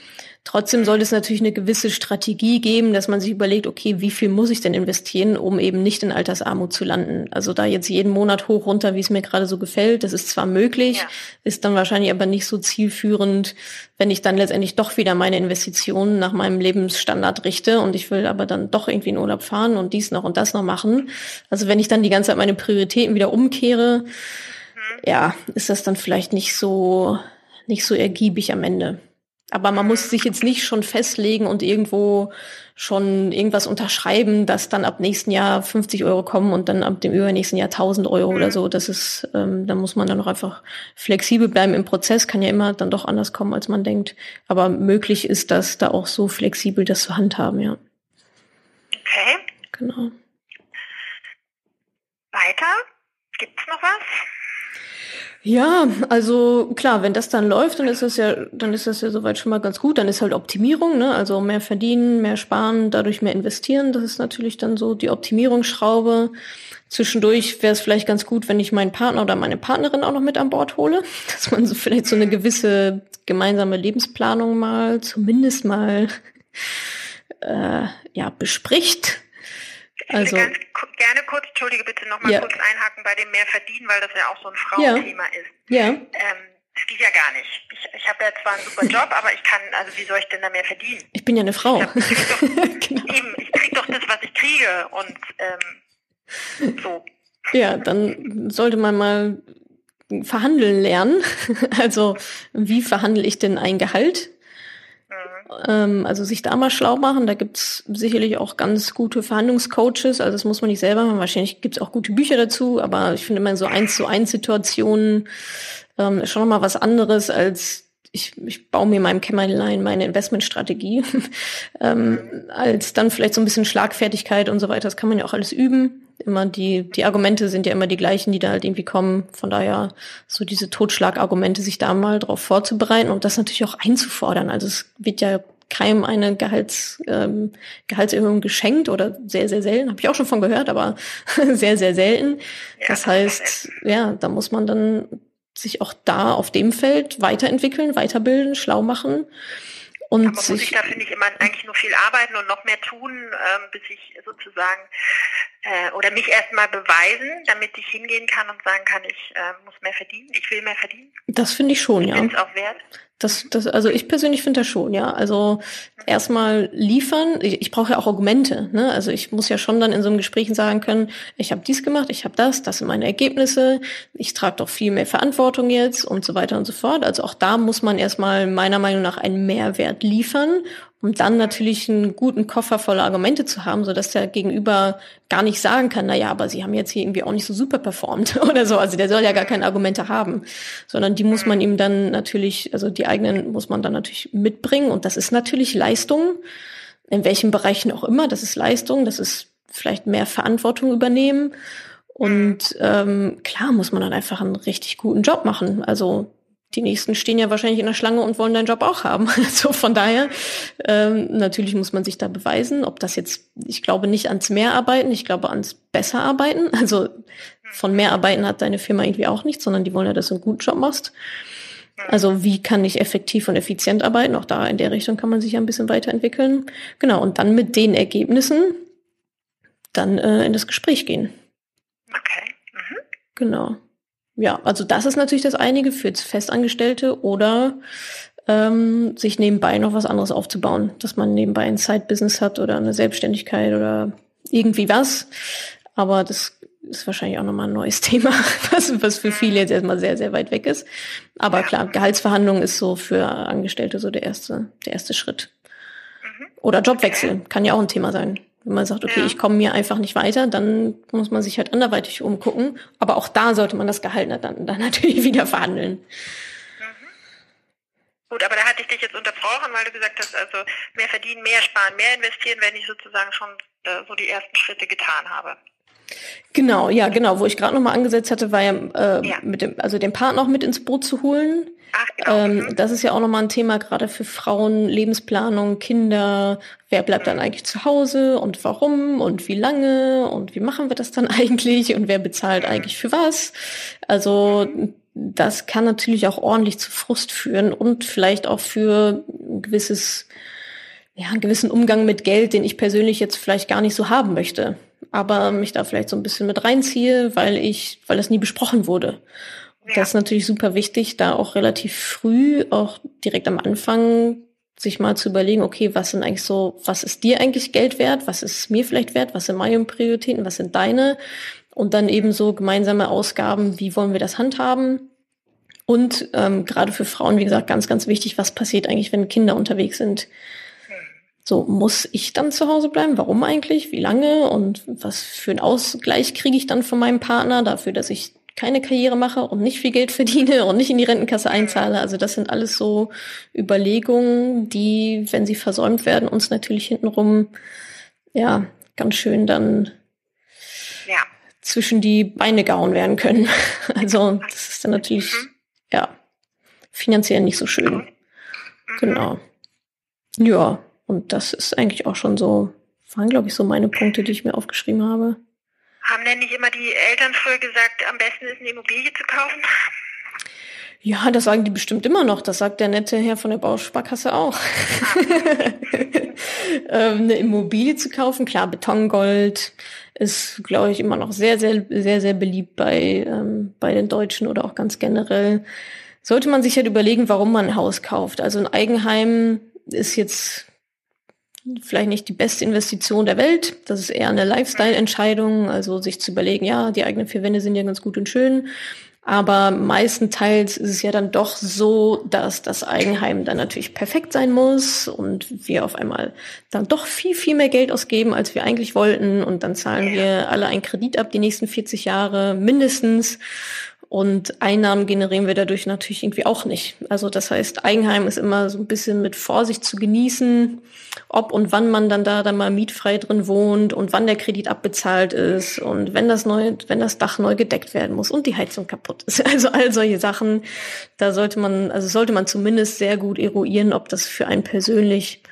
Trotzdem sollte es natürlich eine gewisse Strategie geben, dass man sich überlegt, okay, wie viel muss ich denn investieren, um eben nicht in Altersarmut zu landen? Also da jetzt jeden Monat hoch runter, wie es mir gerade so gefällt, das ist zwar möglich, ja. ist dann wahrscheinlich aber nicht so zielführend, wenn ich dann letztendlich doch wieder meine Investitionen nach meinem Lebensstandard richte und ich will aber dann doch irgendwie in Urlaub fahren und dies noch und das noch machen. Also wenn ich dann die ganze Zeit meine Prioritäten wieder umkehre, mhm. ja, ist das dann vielleicht nicht so, nicht so ergiebig am Ende. Aber man muss sich jetzt nicht schon festlegen und irgendwo schon irgendwas unterschreiben, dass dann ab nächsten Jahr 50 Euro kommen und dann ab dem übernächsten Jahr 1000 Euro mhm. oder so. Das ist, ähm, da muss man dann auch einfach flexibel bleiben im Prozess. Kann ja immer dann doch anders kommen, als man denkt. Aber möglich ist das da auch so flexibel, das zu handhaben, ja. Okay. Genau. Weiter? Gibt's noch was? Ja, also klar, wenn das dann läuft, dann ist das ja, dann ist das ja soweit schon mal ganz gut. Dann ist halt Optimierung, ne? Also mehr verdienen, mehr sparen, dadurch mehr investieren. Das ist natürlich dann so die Optimierungsschraube. Zwischendurch wäre es vielleicht ganz gut, wenn ich meinen Partner oder meine Partnerin auch noch mit an Bord hole, dass man so vielleicht so eine gewisse gemeinsame Lebensplanung mal, zumindest mal äh, ja bespricht ich also, würde ganz gerne kurz, entschuldige bitte, nochmal ja. kurz einhaken bei dem mehr verdienen, weil das ja auch so ein Frauenthema ja. ist. Ja. Ähm, das geht ja gar nicht. Ich, ich habe ja zwar einen super Job, aber ich kann, also wie soll ich denn da mehr verdienen? Ich bin ja eine Frau. Ich, hab, ich doch, genau. Eben, ich krieg doch das, was ich kriege und ähm, so. Ja, dann sollte man mal verhandeln lernen. Also wie verhandle ich denn ein Gehalt? Ähm, also sich da mal schlau machen. Da gibt's sicherlich auch ganz gute Verhandlungscoaches. Also das muss man nicht selber machen. Wahrscheinlich gibt's auch gute Bücher dazu, aber ich finde immer so eins zu eins Situationen ähm, ist schon nochmal was anderes als ich, ich baue mir in meinem Kämmerlein meine Investmentstrategie, ähm, als dann vielleicht so ein bisschen Schlagfertigkeit und so weiter. Das kann man ja auch alles üben immer die, die Argumente sind ja immer die gleichen, die da halt irgendwie kommen. Von daher so diese Totschlagargumente, sich da mal drauf vorzubereiten und das natürlich auch einzufordern. Also es wird ja keinem eine Gehalts, ähm, Gehaltserhöhung geschenkt oder sehr, sehr selten. Habe ich auch schon von gehört, aber sehr, sehr selten. Das heißt, ja, da muss man dann sich auch da auf dem Feld weiterentwickeln, weiterbilden, schlau machen und Aber muss ich da, finde ich, immer eigentlich nur viel arbeiten und noch mehr tun, ähm, bis ich sozusagen äh, oder mich erstmal beweisen, damit ich hingehen kann und sagen kann, ich äh, muss mehr verdienen, ich will mehr verdienen. Das finde ich schon, ich ja. Ist auch wert. Das, das, also ich persönlich finde das schon, ja. Also erstmal liefern. Ich, ich brauche ja auch Argumente. Ne? Also ich muss ja schon dann in so einem Gespräch sagen können, ich habe dies gemacht, ich habe das, das sind meine Ergebnisse, ich trage doch viel mehr Verantwortung jetzt und so weiter und so fort. Also auch da muss man erstmal meiner Meinung nach einen Mehrwert liefern um dann natürlich einen guten Koffer voller Argumente zu haben, so dass der Gegenüber gar nicht sagen kann, na ja, aber sie haben jetzt hier irgendwie auch nicht so super performt oder so. Also der soll ja gar keine Argumente haben, sondern die muss man ihm dann natürlich, also die eigenen muss man dann natürlich mitbringen und das ist natürlich Leistung, in welchen Bereichen auch immer, das ist Leistung, das ist vielleicht mehr Verantwortung übernehmen. Und ähm, klar muss man dann einfach einen richtig guten Job machen. Also die nächsten stehen ja wahrscheinlich in der Schlange und wollen deinen Job auch haben. Also von daher, ähm, natürlich muss man sich da beweisen, ob das jetzt, ich glaube nicht ans Mehrarbeiten, ich glaube ans Besserarbeiten. Also von Mehrarbeiten hat deine Firma irgendwie auch nichts, sondern die wollen ja, dass du einen guten Job machst. Also wie kann ich effektiv und effizient arbeiten? Auch da in der Richtung kann man sich ja ein bisschen weiterentwickeln. Genau, und dann mit den Ergebnissen dann äh, in das Gespräch gehen. Okay. Mhm. Genau. Ja, also das ist natürlich das einige für Festangestellte oder ähm, sich nebenbei noch was anderes aufzubauen, dass man nebenbei ein Side-Business hat oder eine Selbstständigkeit oder irgendwie was. Aber das ist wahrscheinlich auch nochmal ein neues Thema, was, was für viele jetzt erstmal sehr, sehr weit weg ist. Aber klar, Gehaltsverhandlung ist so für Angestellte so der erste, der erste Schritt. Mhm. Oder Jobwechsel kann ja auch ein Thema sein. Wenn man sagt, okay, ja. ich komme mir einfach nicht weiter, dann muss man sich halt anderweitig umgucken. Aber auch da sollte man das Gehalt dann, dann natürlich wieder verhandeln. Mhm. Gut, aber da hatte ich dich jetzt unterbrochen, weil du gesagt hast, also mehr verdienen, mehr sparen, mehr investieren, wenn ich sozusagen schon äh, so die ersten Schritte getan habe. Genau, ja, genau. Wo ich gerade nochmal angesetzt hatte, war ja, äh, ja, mit dem, also den Partner auch mit ins Boot zu holen. Ach, genau. Ähm, mhm. das ist ja auch nochmal ein Thema, gerade für Frauen, Lebensplanung, Kinder. Wer bleibt dann eigentlich zu Hause und warum und wie lange und wie machen wir das dann eigentlich und wer bezahlt mhm. eigentlich für was? Also das kann natürlich auch ordentlich zu Frust führen und vielleicht auch für ein gewisses, ja, einen gewissen Umgang mit Geld, den ich persönlich jetzt vielleicht gar nicht so haben möchte. Aber mich da vielleicht so ein bisschen mit reinziehe, weil ich, weil das nie besprochen wurde. Ja. Das ist natürlich super wichtig, da auch relativ früh, auch direkt am Anfang, sich mal zu überlegen, okay, was sind eigentlich so, was ist dir eigentlich Geld wert? Was ist mir vielleicht wert? Was sind meine Prioritäten? Was sind deine? Und dann eben so gemeinsame Ausgaben, wie wollen wir das handhaben? Und ähm, gerade für Frauen, wie gesagt, ganz, ganz wichtig, was passiert eigentlich, wenn Kinder unterwegs sind? So, muss ich dann zu Hause bleiben? Warum eigentlich? Wie lange? Und was für einen Ausgleich kriege ich dann von meinem Partner dafür, dass ich keine Karriere mache und nicht viel Geld verdiene und nicht in die Rentenkasse einzahle? Also das sind alles so Überlegungen, die, wenn sie versäumt werden, uns natürlich hintenrum, ja, ganz schön dann ja. zwischen die Beine gehauen werden können. Also das ist dann natürlich mhm ja, finanziell nicht so schön. Mhm. Genau. Ja, und das ist eigentlich auch schon so, waren glaube ich so meine Punkte, die ich mir aufgeschrieben habe. Haben denn nicht immer die Eltern früher gesagt, am besten ist eine Immobilie zu kaufen? Ja, das sagen die bestimmt immer noch. Das sagt der nette Herr von der Bausparkasse auch. Ähm, eine Immobilie zu kaufen, klar, Betongold ist, glaube ich, immer noch sehr, sehr, sehr, sehr beliebt bei, ähm, bei den Deutschen oder auch ganz generell. Sollte man sich halt überlegen, warum man ein Haus kauft. Also ein Eigenheim ist jetzt vielleicht nicht die beste Investition der Welt. Das ist eher eine Lifestyle-Entscheidung. Also sich zu überlegen, ja, die eigenen vier Wände sind ja ganz gut und schön. Aber meistenteils ist es ja dann doch so, dass das Eigenheim dann natürlich perfekt sein muss und wir auf einmal dann doch viel, viel mehr Geld ausgeben, als wir eigentlich wollten. Und dann zahlen wir alle einen Kredit ab die nächsten 40 Jahre mindestens. Und Einnahmen generieren wir dadurch natürlich irgendwie auch nicht. Also das heißt, Eigenheim ist immer so ein bisschen mit Vorsicht zu genießen, ob und wann man dann da dann mal mietfrei drin wohnt und wann der Kredit abbezahlt ist und wenn das neu, wenn das Dach neu gedeckt werden muss und die Heizung kaputt ist. Also all solche Sachen, da sollte man, also sollte man zumindest sehr gut eruieren, ob das für einen persönlich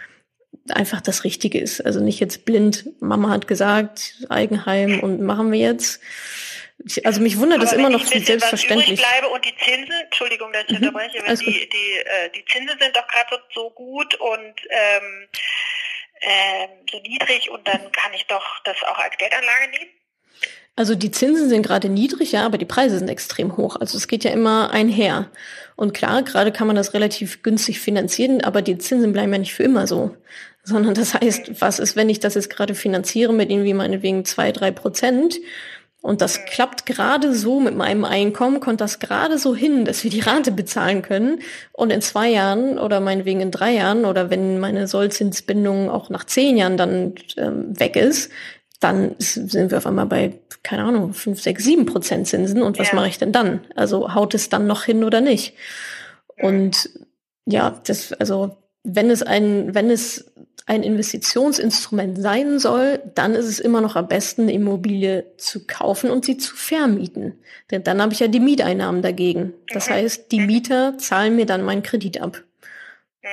einfach das Richtige ist. Also nicht jetzt blind, Mama hat gesagt, Eigenheim und machen wir jetzt also mich wundert es immer noch wie selbstverständlich. Was bleibe und die Zinsen, Entschuldigung, dass ich mhm. unterbreche, wenn die, die, äh, die Zinsen sind doch gerade so, so gut und ähm, ähm, so niedrig und dann kann ich doch das auch als Geldanlage nehmen? Also die Zinsen sind gerade niedrig, ja, aber die Preise sind extrem hoch. Also es geht ja immer einher. Und klar, gerade kann man das relativ günstig finanzieren, aber die Zinsen bleiben ja nicht für immer so. Sondern das heißt, was ist, wenn ich das jetzt gerade finanziere mit irgendwie meinetwegen zwei, drei Prozent und das klappt gerade so mit meinem Einkommen, kommt das gerade so hin, dass wir die Rate bezahlen können. Und in zwei Jahren oder meinetwegen in drei Jahren oder wenn meine Sollzinsbindung auch nach zehn Jahren dann ähm, weg ist, dann sind wir auf einmal bei, keine Ahnung, fünf, sechs, sieben Prozent Zinsen. Und was ja. mache ich denn dann? Also haut es dann noch hin oder nicht? Und ja, das, also wenn es ein, wenn es ein Investitionsinstrument sein soll, dann ist es immer noch am besten, eine Immobilie zu kaufen und sie zu vermieten. Denn dann habe ich ja die Mieteinnahmen dagegen. Das mhm. heißt, die Mieter zahlen mir dann meinen Kredit ab.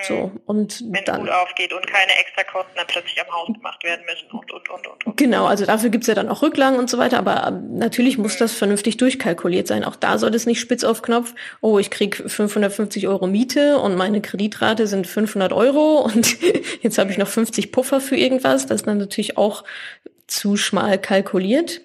So, und Wenn dann, gut aufgeht und keine Extrakosten dann plötzlich am Haus gemacht werden müssen und, und, und, und. und. Genau, also dafür gibt's ja dann auch Rücklagen und so weiter, aber ähm, natürlich muss das vernünftig durchkalkuliert sein. Auch da soll es nicht spitz auf Knopf, oh, ich krieg 550 Euro Miete und meine Kreditrate sind 500 Euro und jetzt habe ich noch 50 Puffer für irgendwas. Das ist dann natürlich auch zu schmal kalkuliert.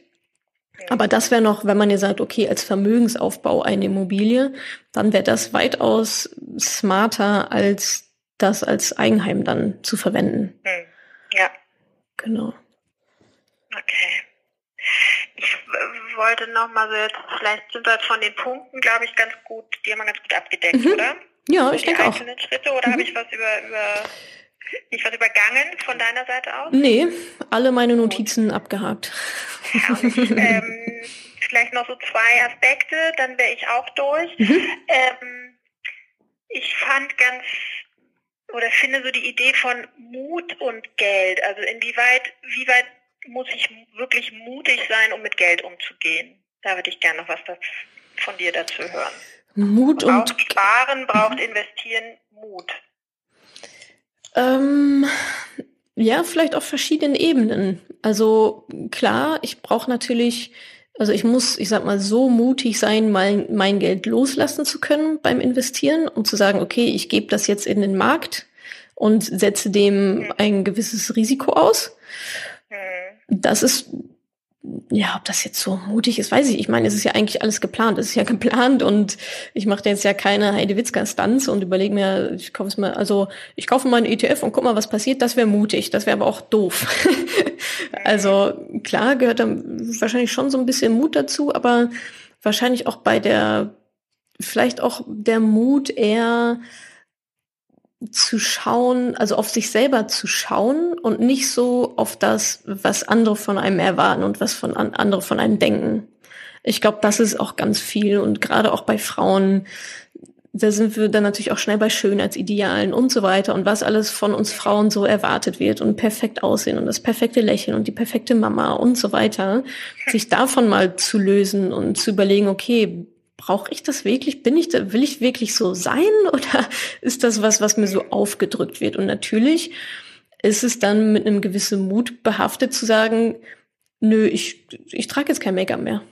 Aber das wäre noch, wenn man ihr sagt, okay, als Vermögensaufbau eine Immobilie, dann wäre das weitaus smarter, als das als Eigenheim dann zu verwenden. Hm. Ja. Genau. Okay. Ich wollte noch mal so jetzt, vielleicht sind wir von den Punkten, glaube ich, ganz gut, die haben wir ganz gut abgedeckt, mhm. oder? Ja, ich die denke auch. Schritte oder mhm. habe ich was über, über nicht was übergangen von deiner Seite aus? Nee, alle meine Notizen Gut. abgehakt. Ja, ähm, vielleicht noch so zwei Aspekte, dann wäre ich auch durch. Mhm. Ähm, ich fand ganz oder finde so die Idee von Mut und Geld. Also inwieweit, wie weit muss ich wirklich mutig sein, um mit Geld umzugehen? Da würde ich gerne noch was von dir dazu hören. Mut braucht und Sparen, braucht Investieren, Mut. Ähm, ja, vielleicht auf verschiedenen Ebenen. Also klar, ich brauche natürlich, also ich muss, ich sag mal, so mutig sein, mein, mein Geld loslassen zu können beim Investieren und zu sagen, okay, ich gebe das jetzt in den Markt. und setze dem ein gewisses Risiko aus. Das ist ja, ob das jetzt so mutig ist, weiß ich. Ich meine, es ist ja eigentlich alles geplant. Es ist ja geplant und ich mache jetzt ja keine Heidewitzka-Stunts und überlege mir, ich kaufe es mal, also ich kaufe mal einen ETF und guck mal, was passiert. Das wäre mutig. Das wäre aber auch doof. also klar gehört da wahrscheinlich schon so ein bisschen Mut dazu, aber wahrscheinlich auch bei der, vielleicht auch der Mut eher zu schauen, also auf sich selber zu schauen und nicht so auf das, was andere von einem erwarten und was von an, andere von einem denken. Ich glaube, das ist auch ganz viel und gerade auch bei Frauen, da sind wir dann natürlich auch schnell bei Schönheitsidealen und so weiter und was alles von uns Frauen so erwartet wird und perfekt aussehen und das perfekte Lächeln und die perfekte Mama und so weiter, sich davon mal zu lösen und zu überlegen, okay, brauche ich das wirklich? Bin ich da, will ich wirklich so sein oder ist das was, was mir so aufgedrückt wird? Und natürlich ist es dann mit einem gewissen Mut behaftet zu sagen, nö, ich, ich trage jetzt kein Make-up mehr.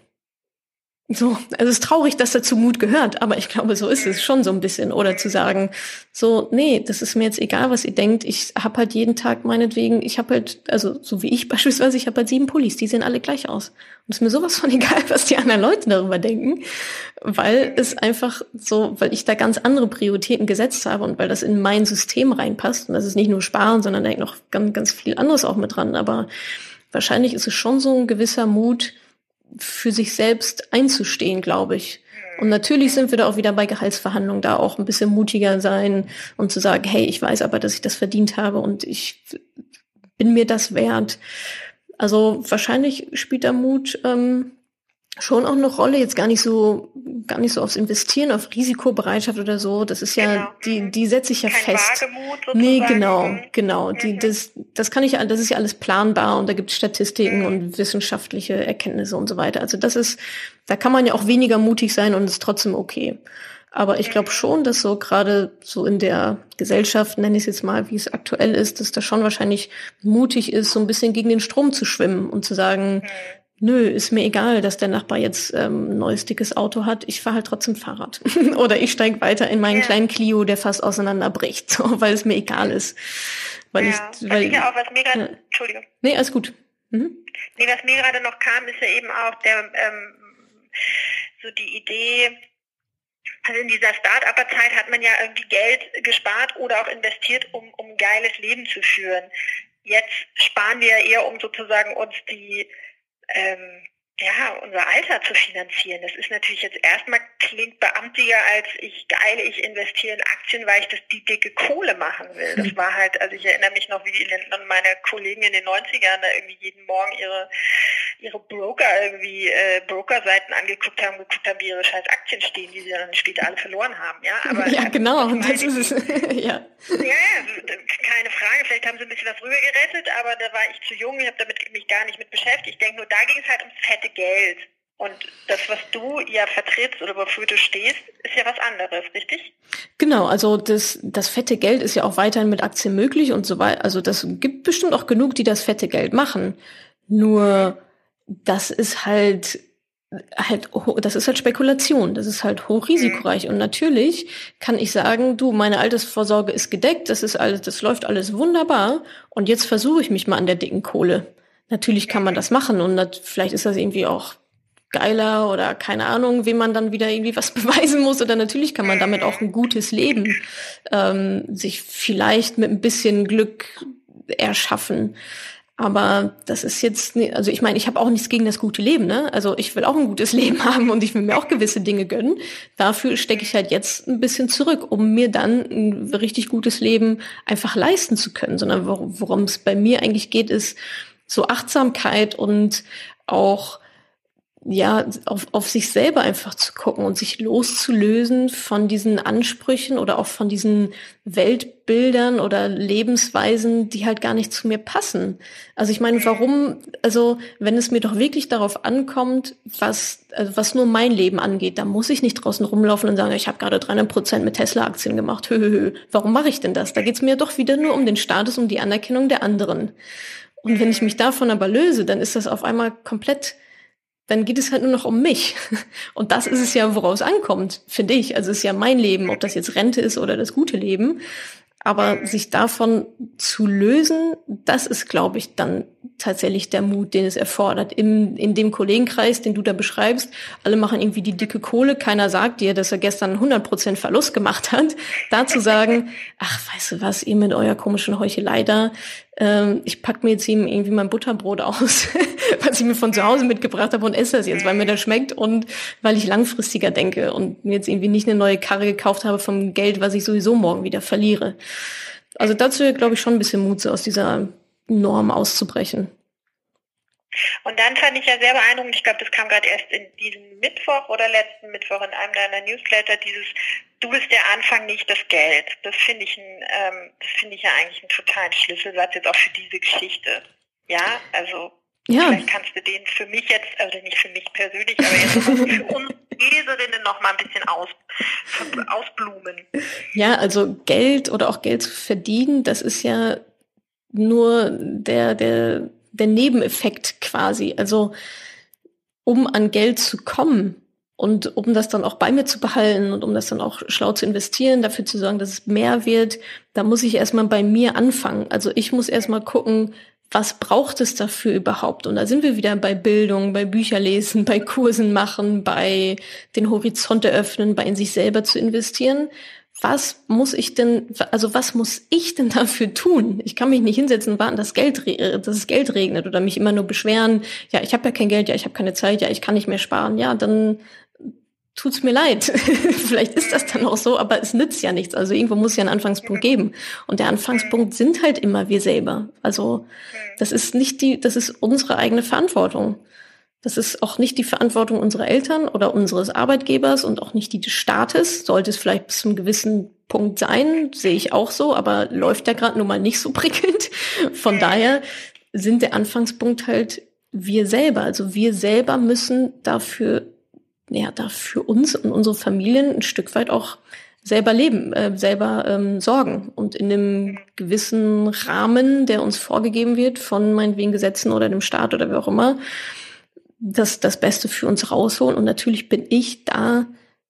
So, also es ist traurig, dass dazu Mut gehört, aber ich glaube, so ist es schon so ein bisschen. Oder zu sagen, so, nee, das ist mir jetzt egal, was ihr denkt. Ich habe halt jeden Tag meinetwegen, ich habe halt, also so wie ich beispielsweise, ich habe halt sieben Pullis, die sehen alle gleich aus. Und es ist mir sowas von egal, was die anderen Leute darüber denken, weil es einfach so, weil ich da ganz andere Prioritäten gesetzt habe und weil das in mein System reinpasst. Und das ist nicht nur Sparen, sondern da hängt noch ganz, ganz viel anderes auch mit dran. Aber wahrscheinlich ist es schon so ein gewisser Mut, für sich selbst einzustehen, glaube ich. Und natürlich sind wir da auch wieder bei Gehaltsverhandlungen, da auch ein bisschen mutiger sein und zu sagen, hey, ich weiß aber, dass ich das verdient habe und ich bin mir das wert. Also wahrscheinlich spielt da Mut ähm, schon auch eine Rolle, jetzt gar nicht so, gar nicht so aufs Investieren, auf Risikobereitschaft oder so. Das ist ja, genau. die, mhm. die setze ich ja Kein fest. Wagemut sozusagen. Nee, genau, mhm. genau. Mhm. Die, das, das kann ich, das ist ja alles planbar und da gibt es Statistiken mhm. und wissenschaftliche Erkenntnisse und so weiter. Also das ist, da kann man ja auch weniger mutig sein und ist trotzdem okay. Aber ich glaube mhm. schon, dass so gerade so in der Gesellschaft, nenne ich es jetzt mal, wie es aktuell ist, dass das schon wahrscheinlich mutig ist, so ein bisschen gegen den Strom zu schwimmen und zu sagen, nö, ist mir egal, dass der Nachbar jetzt ähm, ein neues dickes Auto hat, ich fahre halt trotzdem Fahrrad. Oder ich steige weiter in meinen ja. kleinen Clio, der fast auseinanderbricht, so, weil es mir egal ist. Weil ja, ich, weil, ich auch, was mir grad, ja. Entschuldigung. Nee, alles gut. Mhm. Nee, was mir gerade noch kam, ist ja eben auch der ähm, so die Idee, also in dieser Start-Upper-Zeit hat man ja irgendwie Geld gespart oder auch investiert, um, um ein geiles Leben zu führen. Jetzt sparen wir eher, um sozusagen uns die ähm, ja, unser Alter zu finanzieren. Das ist natürlich jetzt erstmal klingt beamtiger als ich geile, ich investiere in Aktien, weil ich das die dicke Kohle machen will. Das war halt, also ich erinnere mich noch, wie die, meine Kollegen in den 90ern da irgendwie jeden Morgen ihre ihre Broker irgendwie äh, Brokerseiten angeguckt haben, geguckt haben, wie ihre scheiß Aktien stehen, die sie dann später alle verloren haben. Ja, aber ja, genau, und das ist es. ja. ja, keine Frage. Vielleicht haben sie ein bisschen was rübergerettet, aber da war ich zu jung, ich habe damit mich gar nicht mit beschäftigt. Ich denke nur, da ging es halt ums fette Geld. Und das, was du ja vertrittst oder wofür du stehst, ist ja was anderes, richtig? Genau, also das, das fette Geld ist ja auch weiterhin mit Aktien möglich und so weiter. Also das gibt bestimmt auch genug, die das fette Geld machen. Nur das ist halt halt, das ist halt Spekulation, das ist halt hochrisikoreich. Und natürlich kann ich sagen, du, meine Altersvorsorge ist gedeckt, das ist alles, das läuft alles wunderbar. Und jetzt versuche ich mich mal an der dicken Kohle. Natürlich kann man das machen und das, vielleicht ist das irgendwie auch geiler oder keine Ahnung, wem man dann wieder irgendwie was beweisen muss. Oder natürlich kann man damit auch ein gutes Leben ähm, sich vielleicht mit ein bisschen Glück erschaffen. Aber das ist jetzt, also ich meine, ich habe auch nichts gegen das gute Leben, ne? Also ich will auch ein gutes Leben haben und ich will mir auch gewisse Dinge gönnen. Dafür stecke ich halt jetzt ein bisschen zurück, um mir dann ein richtig gutes Leben einfach leisten zu können. Sondern worum es bei mir eigentlich geht, ist so Achtsamkeit und auch ja, auf, auf sich selber einfach zu gucken und sich loszulösen von diesen Ansprüchen oder auch von diesen Weltbildern oder Lebensweisen, die halt gar nicht zu mir passen. Also ich meine, warum, also wenn es mir doch wirklich darauf ankommt, was, also was nur mein Leben angeht, da muss ich nicht draußen rumlaufen und sagen, ich habe gerade 300 Prozent mit Tesla-Aktien gemacht. Höhöhö. Warum mache ich denn das? Da geht's mir doch wieder nur um den Status, um die Anerkennung der anderen. Und wenn ich mich davon aber löse, dann ist das auf einmal komplett dann geht es halt nur noch um mich. Und das ist es ja, woraus ankommt, finde ich. Also es ist ja mein Leben, ob das jetzt Rente ist oder das gute Leben. Aber mhm. sich davon zu lösen, das ist, glaube ich, dann tatsächlich der Mut, den es erfordert. Im, in dem Kollegenkreis, den du da beschreibst, alle machen irgendwie die dicke Kohle. Keiner sagt dir, dass er gestern 100% Verlust gemacht hat. Da zu sagen, ach, weißt du was, ihr mit eurer komischen Heuchelei da, ähm, ich pack mir jetzt eben irgendwie mein Butterbrot aus, was ich mir von zu Hause mitgebracht habe und esse das jetzt, weil mir das schmeckt und weil ich langfristiger denke und mir jetzt irgendwie nicht eine neue Karre gekauft habe vom Geld, was ich sowieso morgen wieder verliere. Also dazu glaube ich schon ein bisschen Mut, so aus dieser Norm auszubrechen. Und dann fand ich ja sehr beeindruckend, ich glaube, das kam gerade erst in diesem Mittwoch oder letzten Mittwoch in einem deiner Newsletter, dieses Du bist der Anfang, nicht das Geld. Das finde ich, ein, ähm, das finde ich ja eigentlich einen totalen Schlüsselsatz jetzt auch für diese Geschichte. Ja, also ja. vielleicht kannst du den für mich jetzt, also nicht für mich persönlich, aber jetzt für uns Leserinnen noch mal ein bisschen aus, ausblumen. Ja, also Geld oder auch Geld zu verdienen, das ist ja nur der, der, der Nebeneffekt quasi. Also um an Geld zu kommen und um das dann auch bei mir zu behalten und um das dann auch schlau zu investieren, dafür zu sorgen, dass es mehr wird, da muss ich erstmal bei mir anfangen. Also ich muss erstmal gucken, was braucht es dafür überhaupt? Und da sind wir wieder bei Bildung, bei Bücherlesen, bei Kursen machen, bei den Horizont eröffnen, bei in sich selber zu investieren was muss ich denn, also was muss ich denn dafür tun? Ich kann mich nicht hinsetzen und warten, dass, Geld, dass es Geld regnet oder mich immer nur beschweren, ja, ich habe ja kein Geld, ja, ich habe keine Zeit, ja, ich kann nicht mehr sparen. Ja, dann tut's mir leid. Vielleicht ist das dann auch so, aber es nützt ja nichts. Also irgendwo muss ja ein Anfangspunkt geben. Und der Anfangspunkt sind halt immer wir selber. Also das ist nicht die, das ist unsere eigene Verantwortung. Das ist auch nicht die Verantwortung unserer Eltern oder unseres Arbeitgebers und auch nicht die des Staates. Sollte es vielleicht bis zu einem gewissen Punkt sein, sehe ich auch so, aber läuft ja gerade nun mal nicht so prickelnd. Von daher sind der Anfangspunkt halt wir selber. Also wir selber müssen dafür, ja, dafür uns und unsere Familien ein Stück weit auch selber leben, äh, selber ähm, sorgen und in einem gewissen Rahmen, der uns vorgegeben wird von meinetwegen Gesetzen oder dem Staat oder wie auch immer, das, das Beste für uns rausholen. Und natürlich bin ich da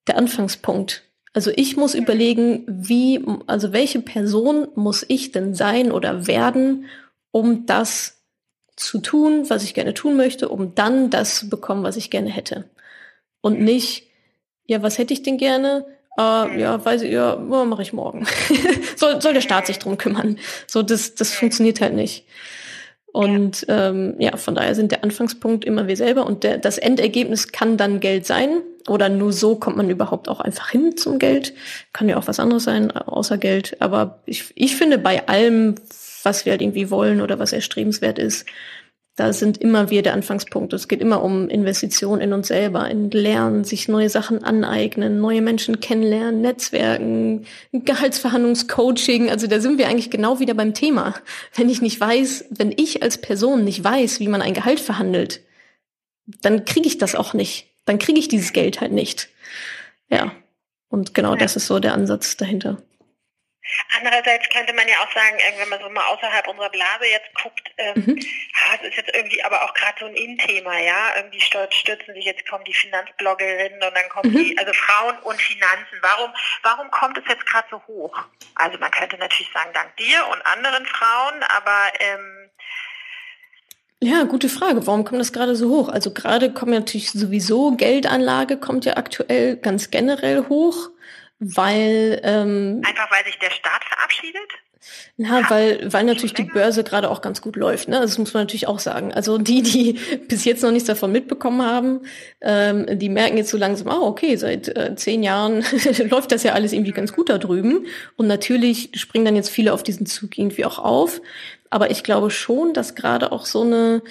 der Anfangspunkt. Also ich muss überlegen, wie, also welche Person muss ich denn sein oder werden, um das zu tun, was ich gerne tun möchte, um dann das zu bekommen, was ich gerne hätte. Und nicht, ja, was hätte ich denn gerne? Äh, ja, weiß ich, ja, mache ich morgen. soll, soll der Staat sich drum kümmern. So, das, das funktioniert halt nicht. Und ja. Ähm, ja, von daher sind der Anfangspunkt immer wir selber und der, das Endergebnis kann dann Geld sein oder nur so kommt man überhaupt auch einfach hin zum Geld. Kann ja auch was anderes sein außer Geld. Aber ich, ich finde bei allem, was wir halt irgendwie wollen oder was erstrebenswert ist, da sind immer wir der Anfangspunkt. Es geht immer um Investitionen in uns selber, in Lernen, sich neue Sachen aneignen, neue Menschen kennenlernen, Netzwerken, Gehaltsverhandlungscoaching. Also da sind wir eigentlich genau wieder beim Thema. Wenn ich nicht weiß, wenn ich als Person nicht weiß, wie man ein Gehalt verhandelt, dann kriege ich das auch nicht. Dann kriege ich dieses Geld halt nicht. Ja. Und genau das ist so der Ansatz dahinter. Andererseits könnte man ja auch sagen, wenn man so mal außerhalb unserer Blase jetzt guckt, ähm, mhm. ah, das ist jetzt irgendwie aber auch gerade so ein In-Thema, ja. Irgendwie stürzen sich jetzt kommen die Finanzbloggerinnen und dann kommen mhm. die, also Frauen und Finanzen. Warum, warum kommt es jetzt gerade so hoch? Also man könnte natürlich sagen, dank dir und anderen Frauen, aber ähm, ja, gute Frage. Warum kommt das gerade so hoch? Also gerade kommt ja natürlich sowieso Geldanlage kommt ja aktuell ganz generell hoch weil ähm, einfach weil sich der Staat verabschiedet. Na, weil, weil natürlich die Börse gerade auch ganz gut läuft, ne? Das muss man natürlich auch sagen. Also die, die bis jetzt noch nichts davon mitbekommen haben, ähm, die merken jetzt so langsam, ah, okay, seit äh, zehn Jahren läuft das ja alles irgendwie ganz gut da drüben. Und natürlich springen dann jetzt viele auf diesen Zug irgendwie auch auf. Aber ich glaube schon, dass gerade auch so eine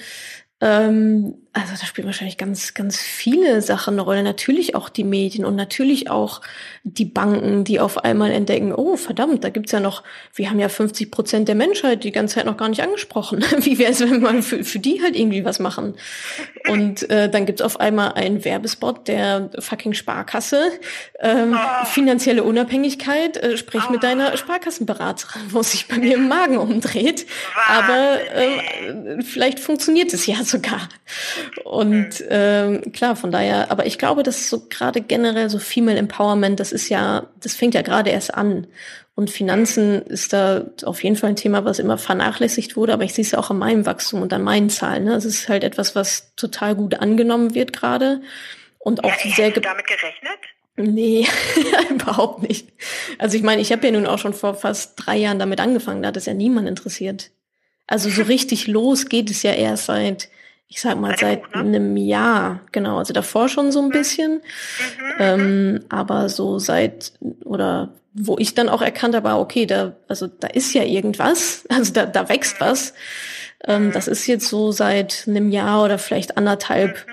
ähm, also da spielen wahrscheinlich ganz, ganz viele Sachen eine Rolle. Natürlich auch die Medien und natürlich auch die Banken, die auf einmal entdecken, oh verdammt, da gibt's ja noch, wir haben ja 50 Prozent der Menschheit die ganze Zeit noch gar nicht angesprochen. Wie wäre es, wenn wir für, für die halt irgendwie was machen? Und äh, dann gibt's auf einmal einen Werbespot der fucking Sparkasse, ähm, oh. finanzielle Unabhängigkeit, äh, sprich oh. mit deiner Sparkassenberaterin, wo sich bei mir im Magen umdreht. Aber äh, vielleicht funktioniert es ja sogar. Und ähm, klar, von daher, aber ich glaube, dass so gerade generell so Female Empowerment, das ist ja, das fängt ja gerade erst an. Und Finanzen ist da auf jeden Fall ein Thema, was immer vernachlässigt wurde, aber ich sehe es ja auch an meinem Wachstum und an meinen Zahlen. Ne? Es ist halt etwas, was total gut angenommen wird gerade und auch ja, sehr. Hast du damit gerechnet? Nee, überhaupt nicht. Also ich meine, ich habe ja nun auch schon vor fast drei Jahren damit angefangen, da hat es ja niemand interessiert. Also so richtig los geht es ja erst seit, ich sag mal, seit Buch, ne? einem Jahr. Genau, also davor schon so ein mhm. bisschen. Mhm, ähm, aber so seit, oder wo ich dann auch erkannt habe, ah, okay, da, also da ist ja irgendwas, also da, da wächst was. Ähm, das ist jetzt so seit einem Jahr oder vielleicht anderthalb,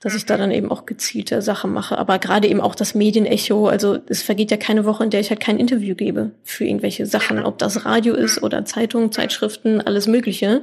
dass ich da dann eben auch gezielte Sachen mache. Aber gerade eben auch das Medienecho, also es vergeht ja keine Woche, in der ich halt kein Interview gebe für irgendwelche Sachen, ob das Radio ist oder Zeitungen, Zeitschriften, alles Mögliche.